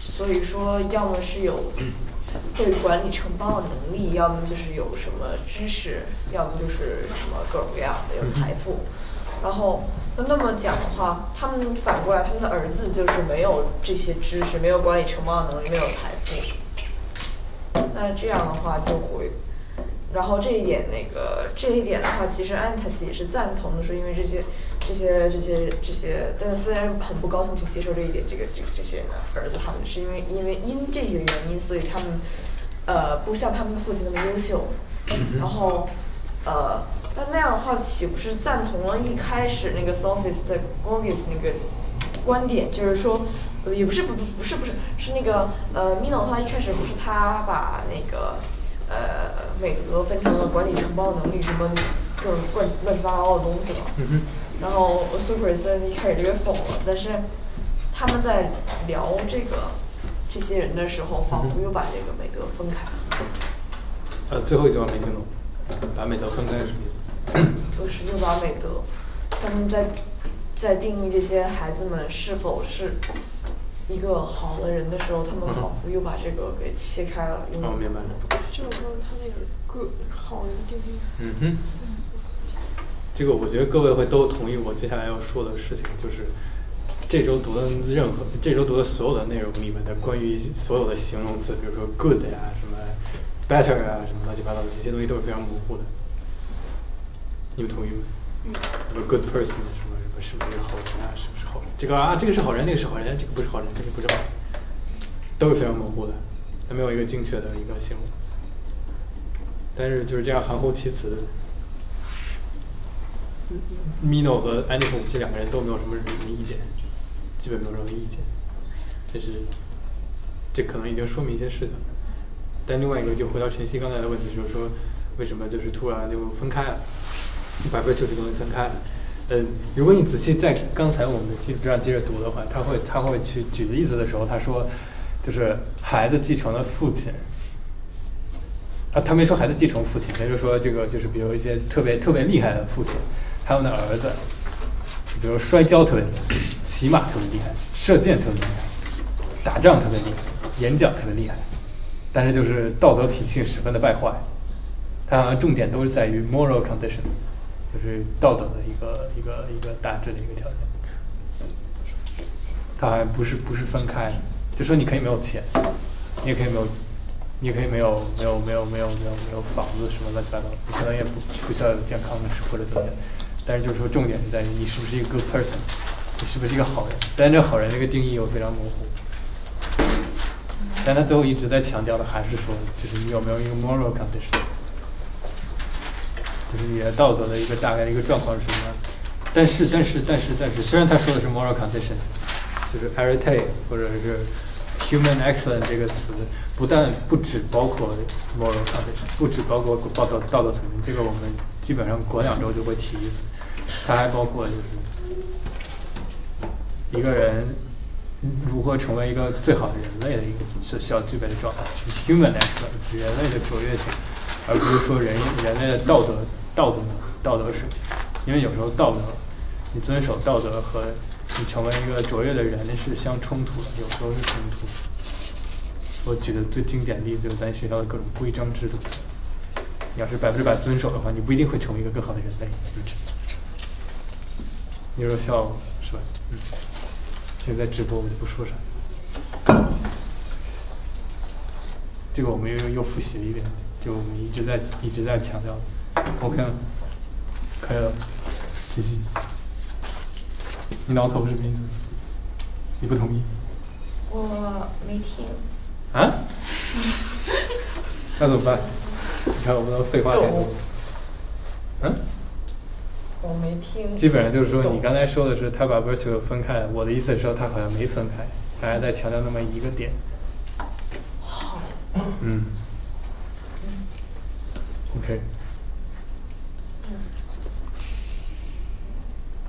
所以说，要么是有会管理承包的能力，要么就是有什么知识，要么就是什么各种各样的有财富。然后，那那么讲的话，他们反过来，他们的儿子就是没有这些知识，没有管理承包的能力，没有财富。那这样的话就会，然后这一点那个这一点的话，其实安特斯也是赞同的，说因为这些这些这些这些，但是虽然很不高兴去接受这一点，这个这个这些儿子他们是因为因为因这个原因，所以他们呃不像他们父亲那么优秀，然后呃那那样的话岂不是赞同了一开始那个 Sophist Gorgias 那个观点，就是说。呃也不是不不是不是是那个呃，Mino 他一开始不是他把那个呃美德分成了管理承包能力什么各种乱乱七八糟的东西嘛。嗯然后 Socrates 一开始就给否了，但是他们在聊这个这些人的时候，仿佛又把这个美德分开了，呃，最后一句话没听懂，把美德分开是什么意思？就是又把美德，他们在在定义这些孩子们是否是一个好的人的时候，他们仿佛又把这个给切开了。用哦，明白了。就是说他那个个好人定义。嗯哼，这个我觉得各位会都同意我接下来要说的事情，就是这周读的任何这周读的所有的内容里面的关于所有的形容词，比如说 good 呀、什么 better 啊、什么乱七八糟的这些东西都是非常模糊的。你们同意吗？嗯什么 good person 什么什么是不是好人啊？是不是好人？这个啊，这个是好人，那个是好人，这个不是好人，这个不是好人。都是非常模糊的，它没有一个精确的一个形容。但是就是这样含糊其辞。Mino 和 Anipus 这两个人都没有什么什么意见，基本没有任何意见。但是这可能已经说明一些事情。但另外一个就回到晨曦刚才的问题，就是说为什么就是突然就分开了，把这球这东西分开了。嗯，如果你仔细在刚才我们的基本上接着读的话，他会他会去举例子的时候，他说就是孩子继承了父亲。啊，他没说孩子继承父亲，他就说这个就是比如一些特别特别厉害的父亲，他们的儿子，比如摔跤特别厉害，骑马特别厉害，射箭特别厉害，打仗特别厉害，演讲特别厉害，但是就是道德品性十分的败坏。他好像重点都是在于 moral condition，就是道德的一个一个一个大致的一个条件。他好像不是不是分开，就说你可以没有钱，你也可以没有。你可以没有没有没有没有没有没有房子什么乱七八糟，你可能也不不需要有健康的或者怎么样，但是就是说重点是在于你是不是一个 good person，你是不是一个好人，但是这好人这个定义又非常模糊。但他最后一直在强调的还是说，就是你有没有一个 moral condition，就是你的道德的一个大概的一个状况是什么样。但是但是但是但是，虽然他说的是 moral condition，就是 arete 或者是 human excellence 这个词。不但不只包括 moral condition，不只包括道德道德层面，这个我们基本上过两周就会提一次。它还包括就是一个人如何成为一个最好的人类的一个是需要具备的状态，human excellence，人类的卓越性，而不是说人人类的道德道德道德水平。因为有时候道德，你遵守道德和你成为一个卓越的人是相冲突的，有时候是冲突。我举的最经典的例子就是咱学校的各种规章制度。你要是百分之百遵守的话，你不一定会成为一个更好的人类。你说笑是吧？嗯。现在直播我就不说啥。这个我们又又复习了一遍，就我们一直在一直在强调。OK 了，可以了，谢谢。你挠头什么意思？你不同意？我没听。啊？[laughs] 那怎么办？你看我们的废话太多。嗯？我没听。基本上就是说，你刚才说的是他把 virtue 分开，我的意思是说他好像没分开，他还在强调那么一个点。好。嗯。OK。嗯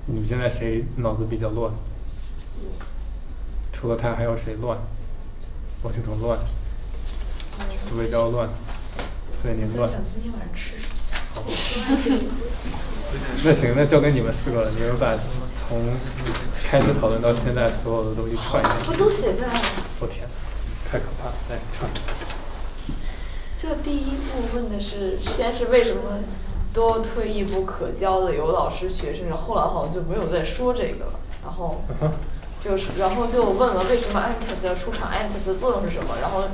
你们现在谁脑子比较乱？除了他，还有谁乱？王系统乱，围绕乱，所以您乱。想今天晚上吃什么？[laughs] 那行，那交给你们四个了。你们把从开始讨论到现在所有的东西串一下。我都写下来了。我天，太可怕了！来唱。这第一部问的是，先是为什么多退一步可教的有老师学生，后来好像就没有再说这个了。然后。就是，然后就问了为什么 antis 要出场，antis 的作用是什么？然后，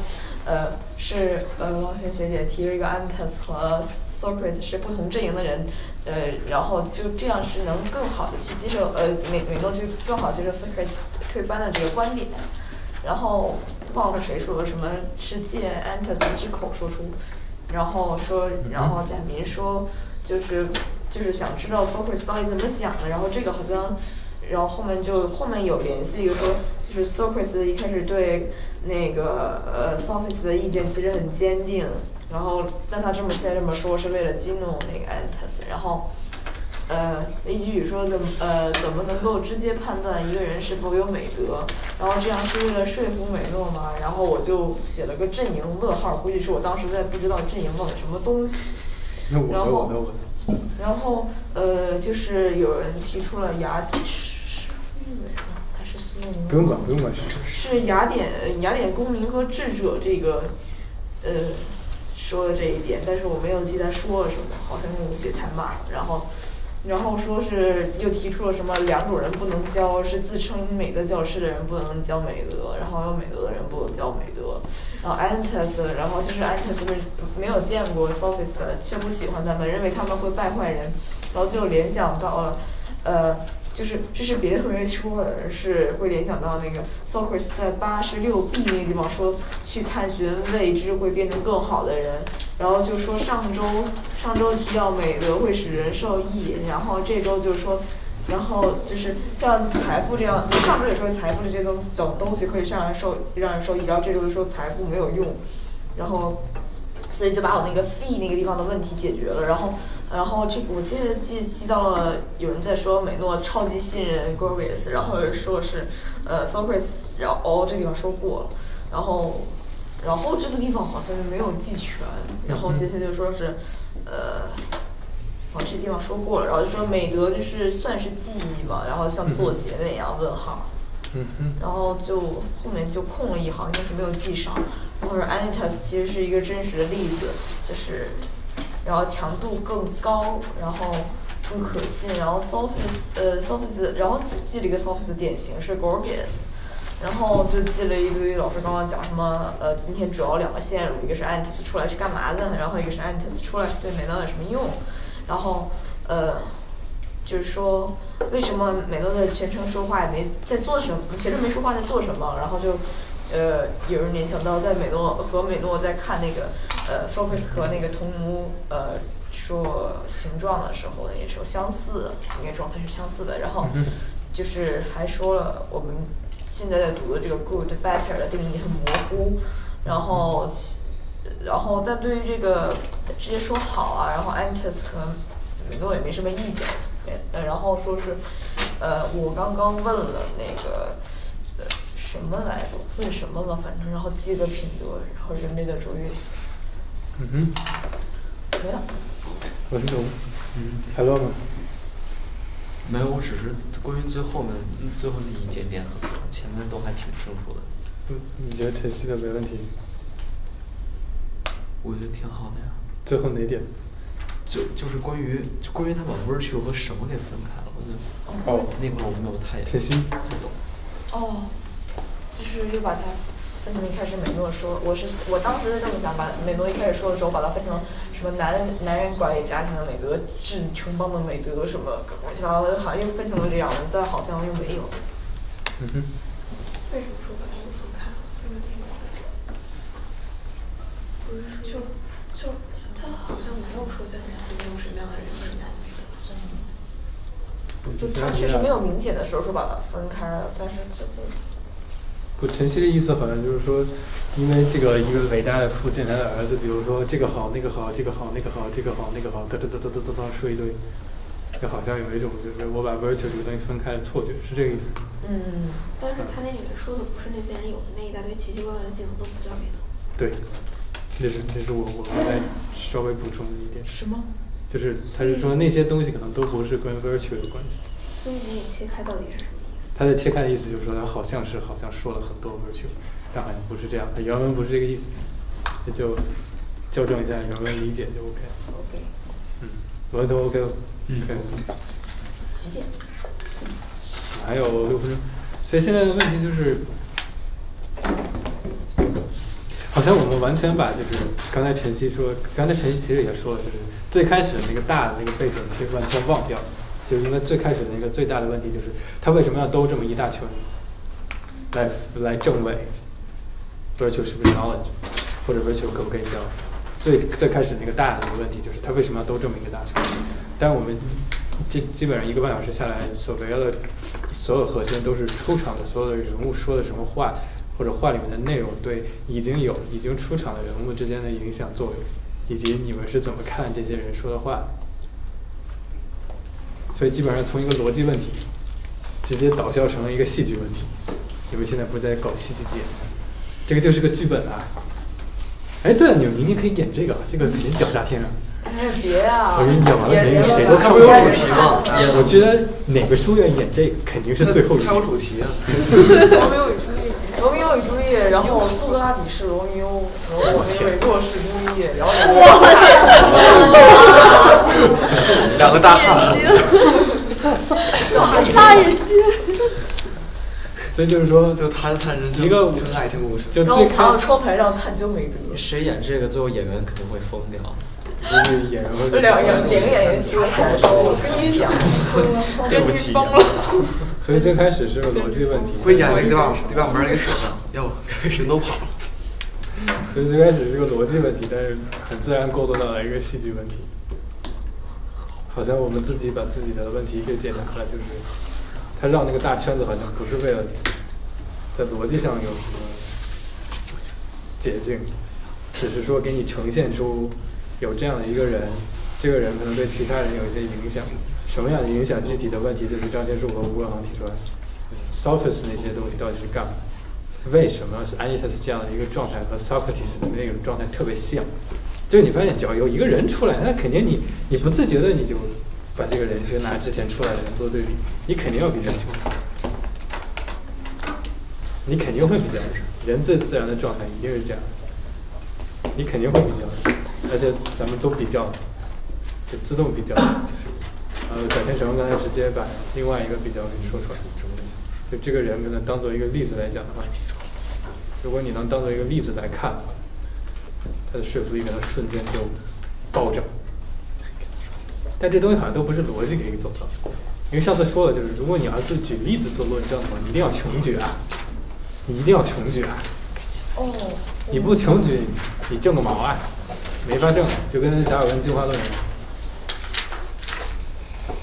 呃，是呃，王璇学姐提了一个 antis 和 Socrates 是不同阵营的人，呃，然后就这样是能更好的去接受，呃，美美诺就更好接受 Socrates 推翻的这个观点。然后忘了谁说的，什么是借 Antus 之口说出，然后说，然后贾明说，就是就是想知道 Socrates 到底怎么想的，然后这个好像。然后后面就后面有联系，就说就是 Socrates 一开始对那个呃 Sophist 的意见其实很坚定，然后但他这么现在这么说是为了激怒那个 Antus，然后呃雷吉宇说怎么呃怎么能够直接判断一个人是否有美德？然后这样是为了说服美诺吗？然后我就写了个阵营问号，估计是我当时在不知道阵营到底什么东西，然后然后呃就是有人提出了雅典。还是苏不用管，不用管是雅典雅典公民和智者这个，呃，说的这一点，但是我没有记得说了什么，好像写太慢了。然后，然后说是又提出了什么两种人不能教，是自称美德教师的人不能教美德，然后有美德的人不能教美德。然后 Antus，然后就是 Antus 是没有见过 Sophist，却不喜欢他们，认为他们会败坏人，然后就联想到了，呃。就是这是别的同学说的，是会联想到那个 Socrates 在八十六 B 那个地方说，去探寻未知会变成更好的人。然后就说上周上周提到美德会使人受益，然后这周就说，然后就是像财富这样，上周也说财富这些东等东西可以让人受让人受益，然后这周就说财富没有用，然后。所以就把我那个 fee 那个地方的问题解决了，然后，然后这我记得记记到了有人在说美诺超级信任 Gorgias，然后说是呃 Socrates，然后哦这地方说过了，然后，然后这个地方好像是没有记全，然后接下来就说是呃，哦这地方说过了，然后就说美德就是算是记忆吧，然后像作协那样问号。嗯哼，然后就后面就空了一行，应该是没有记上。然后说 Anitas 其实是一个真实的例子，就是，然后强度更高，然后更可信。然后 Sophis 呃 Sophis，然后记了一个 Sophis 典型是 Gorgias，然后就记了一堆老师刚刚讲什么呃今天主要两个线路，一个是 Anitas 出来是干嘛的，然后一个是 Anitas 出来是对美诺有什么用，然后呃。就是说，为什么美诺在全程说话也没在做什么？全程没说话在做什么？然后就，呃，有人联想到在美诺和美诺在看那个呃 Focus 和那个图姆呃说形状的时候，那时候相似，应该状态是相似的。然后 [laughs] 就是还说了我们现在在读的这个 good better 的定义很模糊，然后然后但对于这个直接说好啊，然后 Antes 和美诺也没什么意见。呃，然后说是，呃，我刚刚问了那个，呃，什么来着？为什么了？反正然后记个品德，然后人类的卓越性。嗯哼。没了。我是龙。嗯，还乱吗？没有，我只是关于最后面最后那一点点前面都还挺清楚的。嗯，你觉得晨曦的没问题？我觉得挺好的呀。最后哪点？就就是关于就关于他把 virtue 和什么给分开了，我觉得哦那块儿我没有太晨曦太懂。哦，就是又把它分成一开始美诺说，我是我当时是这么想，把美诺一开始说的时候，把它分成什么男人男人管理家庭的美德，治城邦的美德什么，乱七八糟的，好像又分成了这样的，但好像又没有。嗯哼。为什么说把它们分开了？因为那个不是就就他好像没有说在哪里用什么样的人是男的。就他确实没有明显的说说把它分开了，但是最后。不，晨曦的意思好像就是说，因为这个一个伟大的父亲，他的儿子，比如说这个好，那个好，这个好，那个好，这个好，那个好，哒哒哒哒哒哒哒说一堆，就好像有一种就是我把 virtue 这个东西分开的错觉，是这个意思。嗯，但是他那里面说的不是那些人有的那一大堆奇奇怪怪的技能都不叫美德。对，那是那是我我刚才稍微补充的一点。什么？就是他是说那些东西可能都不是跟 virtue 有关系。所以你也切开到底是什么？他的切开的意思就是说他好像是好像说了很多 virtue，但好像不是这样，他原文不是这个意思，那就纠正一下原文理解就 OK。OK。嗯，我都 OK 了。嗯。几点？还有六分钟，所以现在的问题就是。好像我们完全把就是刚才晨曦说，刚才晨曦其实也说了，就是最开始的那个大的那个背景其实完全忘掉，就是因为最开始的那个最大的问题就是他为什么要兜这么一大圈，来来证伪，virtue 是不是 knowledge，或者 virtue 可不可以教？最最开始那个大的那个问题就是他为什么要兜这么一个大圈？但我们基基本上一个半小时下来，所围绕的所有核心都是出场的所有的人物说的什么话。或者话里面的内容对已经有已经出场的人物之间的影响作用，以及你们是怎么看这些人说的话，所以基本上从一个逻辑问题，直接导向成了一个戏剧问题。你们现在不是在搞戏剧界，这个就是个剧本啊！哎，对了，你们明天可以演这个，这个肯定屌炸天啊！哎，别啊！我跟你讲完了，肯定谁都看不有主题吗？我觉得哪个书院演这个肯定是最后一。它有主题啊！[laughs] 罗密欧与朱丽叶，罗密欧与朱丽叶，然后苏格拉底是罗密欧，然后我那个若是朱丽叶，然后 [laughs] 我天！[laughs] 两个大汉，大眼睛。所以就是说，就他他人一个真爱情故事，就然后爬到窗台上探究美德。谁演这个，最后演员肯定会疯掉。就是演员会两个两个演员举起来说：“我跟你讲，对不起崩了。”所以最开始是个逻辑问题。会演一个得把得把门给锁上，要不人都跑了。所以最开始是个逻辑问题，但是很自然过渡到了一个戏剧问题。好像我们自己把自己的问题给简单出来，就是他绕那个大圈子，好像不是为了在逻辑上有什么捷径，只是说给你呈现出有这样的一个人，这个人可能对其他人有一些影响。什么样的影响？具体的问题就是张天树和吴国航提出来，Sophist 那些东西到底是干嘛？为什么是 Anitas 这样的一个状态和 Socrates 的那种状态特别像？就你发现，只要有一个人出来，那肯定你你不自觉的你就把这个人去拿之前出来的人做对比，你肯定要比较清楚，你肯定会比较。人最自然的状态一定是这样，你肯定会比较，而且咱们都比较，就自动比较。呃，翟天成刚才直接把另外一个比较给说出来，就这个人可能当做一个例子来讲的话，如果你能当做一个例子来看，他的说服力可能瞬间就暴涨。但这东西好像都不是逻辑可以走到，因为上次说了，就是如果你要就举例子做论证的话，你一定要穷举啊，你一定要穷举啊。哦。你不穷举，你挣个毛啊，没法挣，就跟达尔文进化论一样。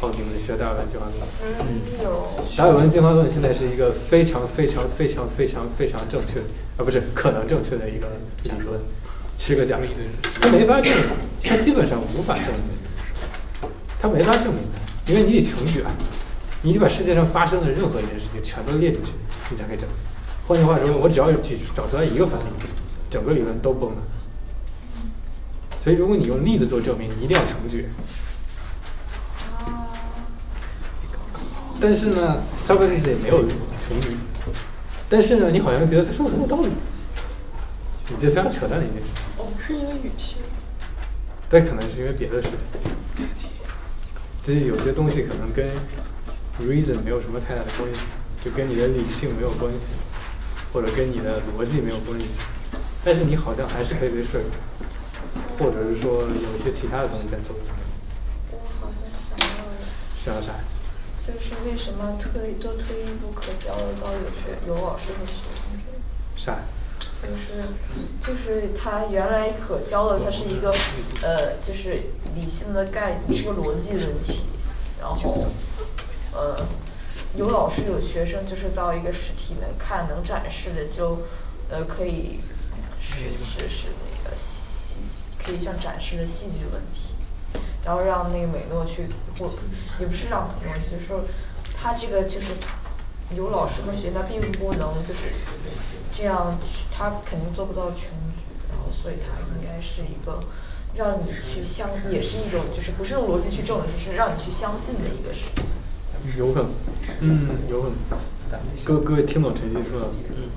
哦，你们学达尔文进化论？嗯，有。达尔文进化论现在是一个非常非常非常非常非常正确的，啊，不是可能正确的一个理论，是个假理论。它没法证明，他基本上无法证明，他没法证明它，因为你得穷举啊，你得把世界上发生的任何一件事情全都列进去，你才可以证明。换句话说，我只要去找出来一个反例，整个理论都崩了。所以，如果你用例子做证明，你一定要穷举。但是呢，Socrates 也没有穷举。但是呢，你好像觉得他说的很有道理，你觉得非常扯淡的一件事。哦，是因为语气。但，可能是因为别的事情。就是有些东西可能跟 reason 没有什么太大的关系，就跟你的理性没有关系，或者跟你的逻辑没有关系。但是你好像还是可以被说服，或者是说有一些其他的东西在作用。我好像想到了。想到啥？就是为什么推都推一不可教的到有学有老师和学生这样？啥？就是就是他原来可教的，它是一个呃，就是理性的概，是个逻辑问题。然后呃，有老师有学生，就是到一个实体能看能展示的，就呃可以是是是那个戏可以像展示的戏剧问题。然后让那个美诺去，或也不是让美诺，就是说他这个就是有老师和学，他并不能就是这样，他肯定做不到全局，然后所以他应该是一个让你去相，也是一种就是不是用逻辑去证，只是让你去相信的一个事情。有可能，嗯，有可能。各各位听懂陈曦说的？嗯。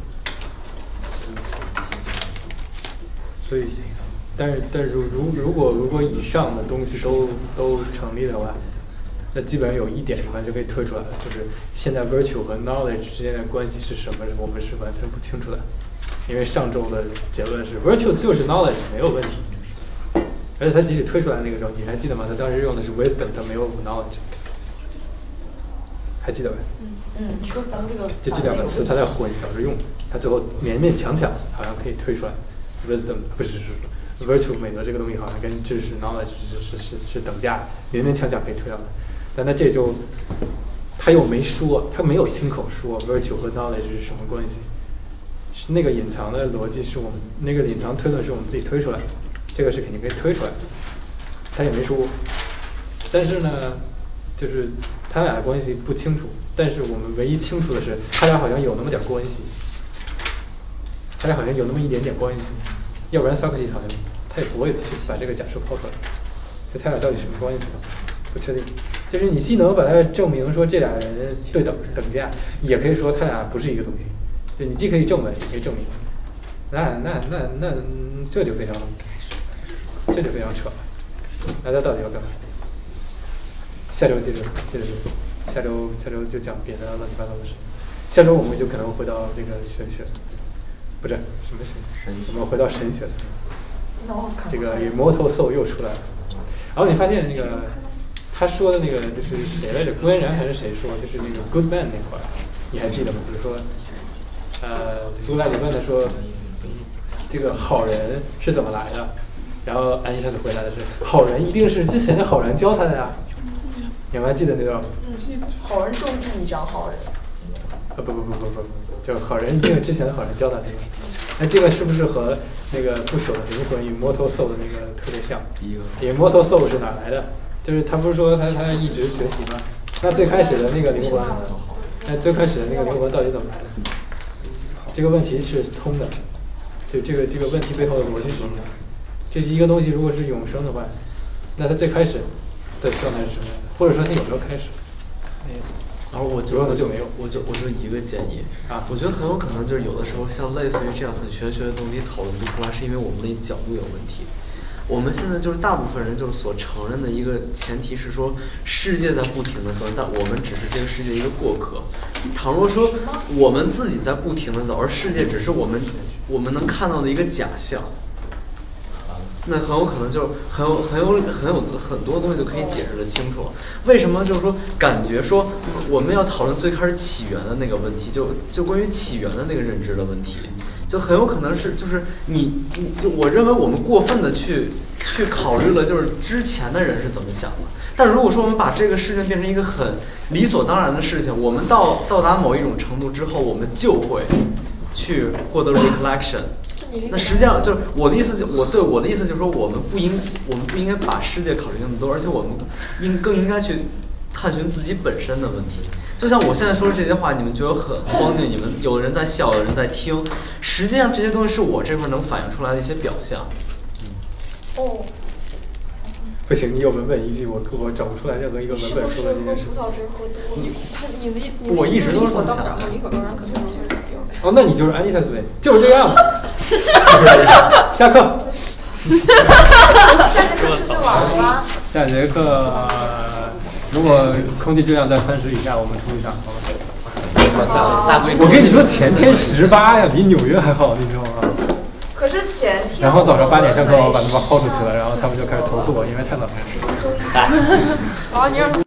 所以。但是，但是如如如果如果以上的东西都都成立的话，那基本上有一点什么就可以推出来了，就是现在 virtue 和 knowledge 之间的关系是什么，我们是完全不清楚的。因为上周的结论是 virtue 就是 knowledge 没有问题，而且他即使推出来那个时候，你还记得吗？他当时用的是 wisdom，他没有 knowledge，还记得吧？嗯嗯，说咱们这个就这两个词他在混淆着用，他最后勉勉强强好像可以推出来 wisdom，不是是是。virtue 美德这个东西好像跟知识 knowledge 是是是是等价，勉勉强强可以推到的，但他这周他又没说，他没有亲口说 virtue 和 knowledge 是什么关系，是那个隐藏的逻辑是我们那个隐藏推论是我们自己推出来的，这个是肯定可以推出来的，他也没说，但是呢，就是他俩的关系不清楚，但是我们唯一清楚的是他俩好像有那么点关系，他俩好像有那么一点点关系，要不然 Socrates 好像。他也不会去把这个假设抛出来，就他俩到底什么关系呢？不确定。就是你既能把它证明说这俩人对等等价，也可以说他俩不是一个东西。就你既可以证伪，也可以证明。那那那那这就非常，这就非常扯了。那他到底要干嘛？下周接着接着下周下周就讲别的乱七八糟的事情。下周我们就可能回到这个玄学，不是什么玄，我们回到神学。这个 Immortal Soul 又出来了。然后你发现那个他说的那个就是谁来着？关然还是谁说？就是那个 good man 那块儿，你还记得吗？就是说，呃，苏格拉底问他说，这个好人是怎么来的？然后安妮特斯回答的是，好人一定是之前的好人教他的呀。你们还记得那段吗？好人种地，你长好人。啊不不不不不，就好人一定是之前的好人教他那个。那这个是不是和那个不朽的灵魂 （Immortal Soul） 的那个特别像？一个 Immortal Soul 是哪来的？就是他不是说他他一直学习吗？那最开始的那个灵魂，那最开始的那个灵魂到底怎么来的？这个问题是通的，就这个这个问题背后的逻辑是什么？就是一个东西如果是永生的话，那它最开始的状态是什么样的？或者说它有没有开始？没有。然后我主要的就没有，我就我就一个建议啊，我觉得很有可能就是有的时候像类似于这样很玄学的东西讨论不出来，是因为我们的角度有问题。我们现在就是大部分人就是所承认的一个前提是说，世界在不停的转，但我们只是这个世界一个过客。倘若说我们自己在不停的走，而世界只是我们我们能看到的一个假象，那很有可能就很有很有很有很多东西就可以解释的清楚了。为什么就是说感觉说我们要讨论最开始起源的那个问题，就就关于起源的那个认知的问题，就很有可能是就是你你就我认为我们过分的去去考虑了就是之前的人是怎么想的。但如果说我们把这个事情变成一个很理所当然的事情，我们到到达某一种程度之后，我们就会去获得 recollection。那实际上就是我的意思就，我对我的意思就是说，我们不应我们不应该把世界考虑那么多，而且我们应更应该去探寻自己本身的问题。就像我现在说的这些话，你们觉得很荒谬，你们有人在笑，有人在听，实际上这些东西是我这块能反映出来的一些表象。哦。不行，你有文本依据，我我找不出来任何一个文本说的这件事。葡萄汁喝多了，他你的意思，我一直都是这么想的。理所当然，可能其实有。哦，那你就是安妮特斯呗，就是这样。下课。下节课出去玩了吗？下节课，如果空气质量在三十以下，我们出去上，好吧？我跟你说，前天十八呀，比纽约还好，你知道吗？可是前天。然后早上八点上课，我把他们薅出去了，然后他们就开始投诉我，因为太冷了。啊，[laughs] 你让。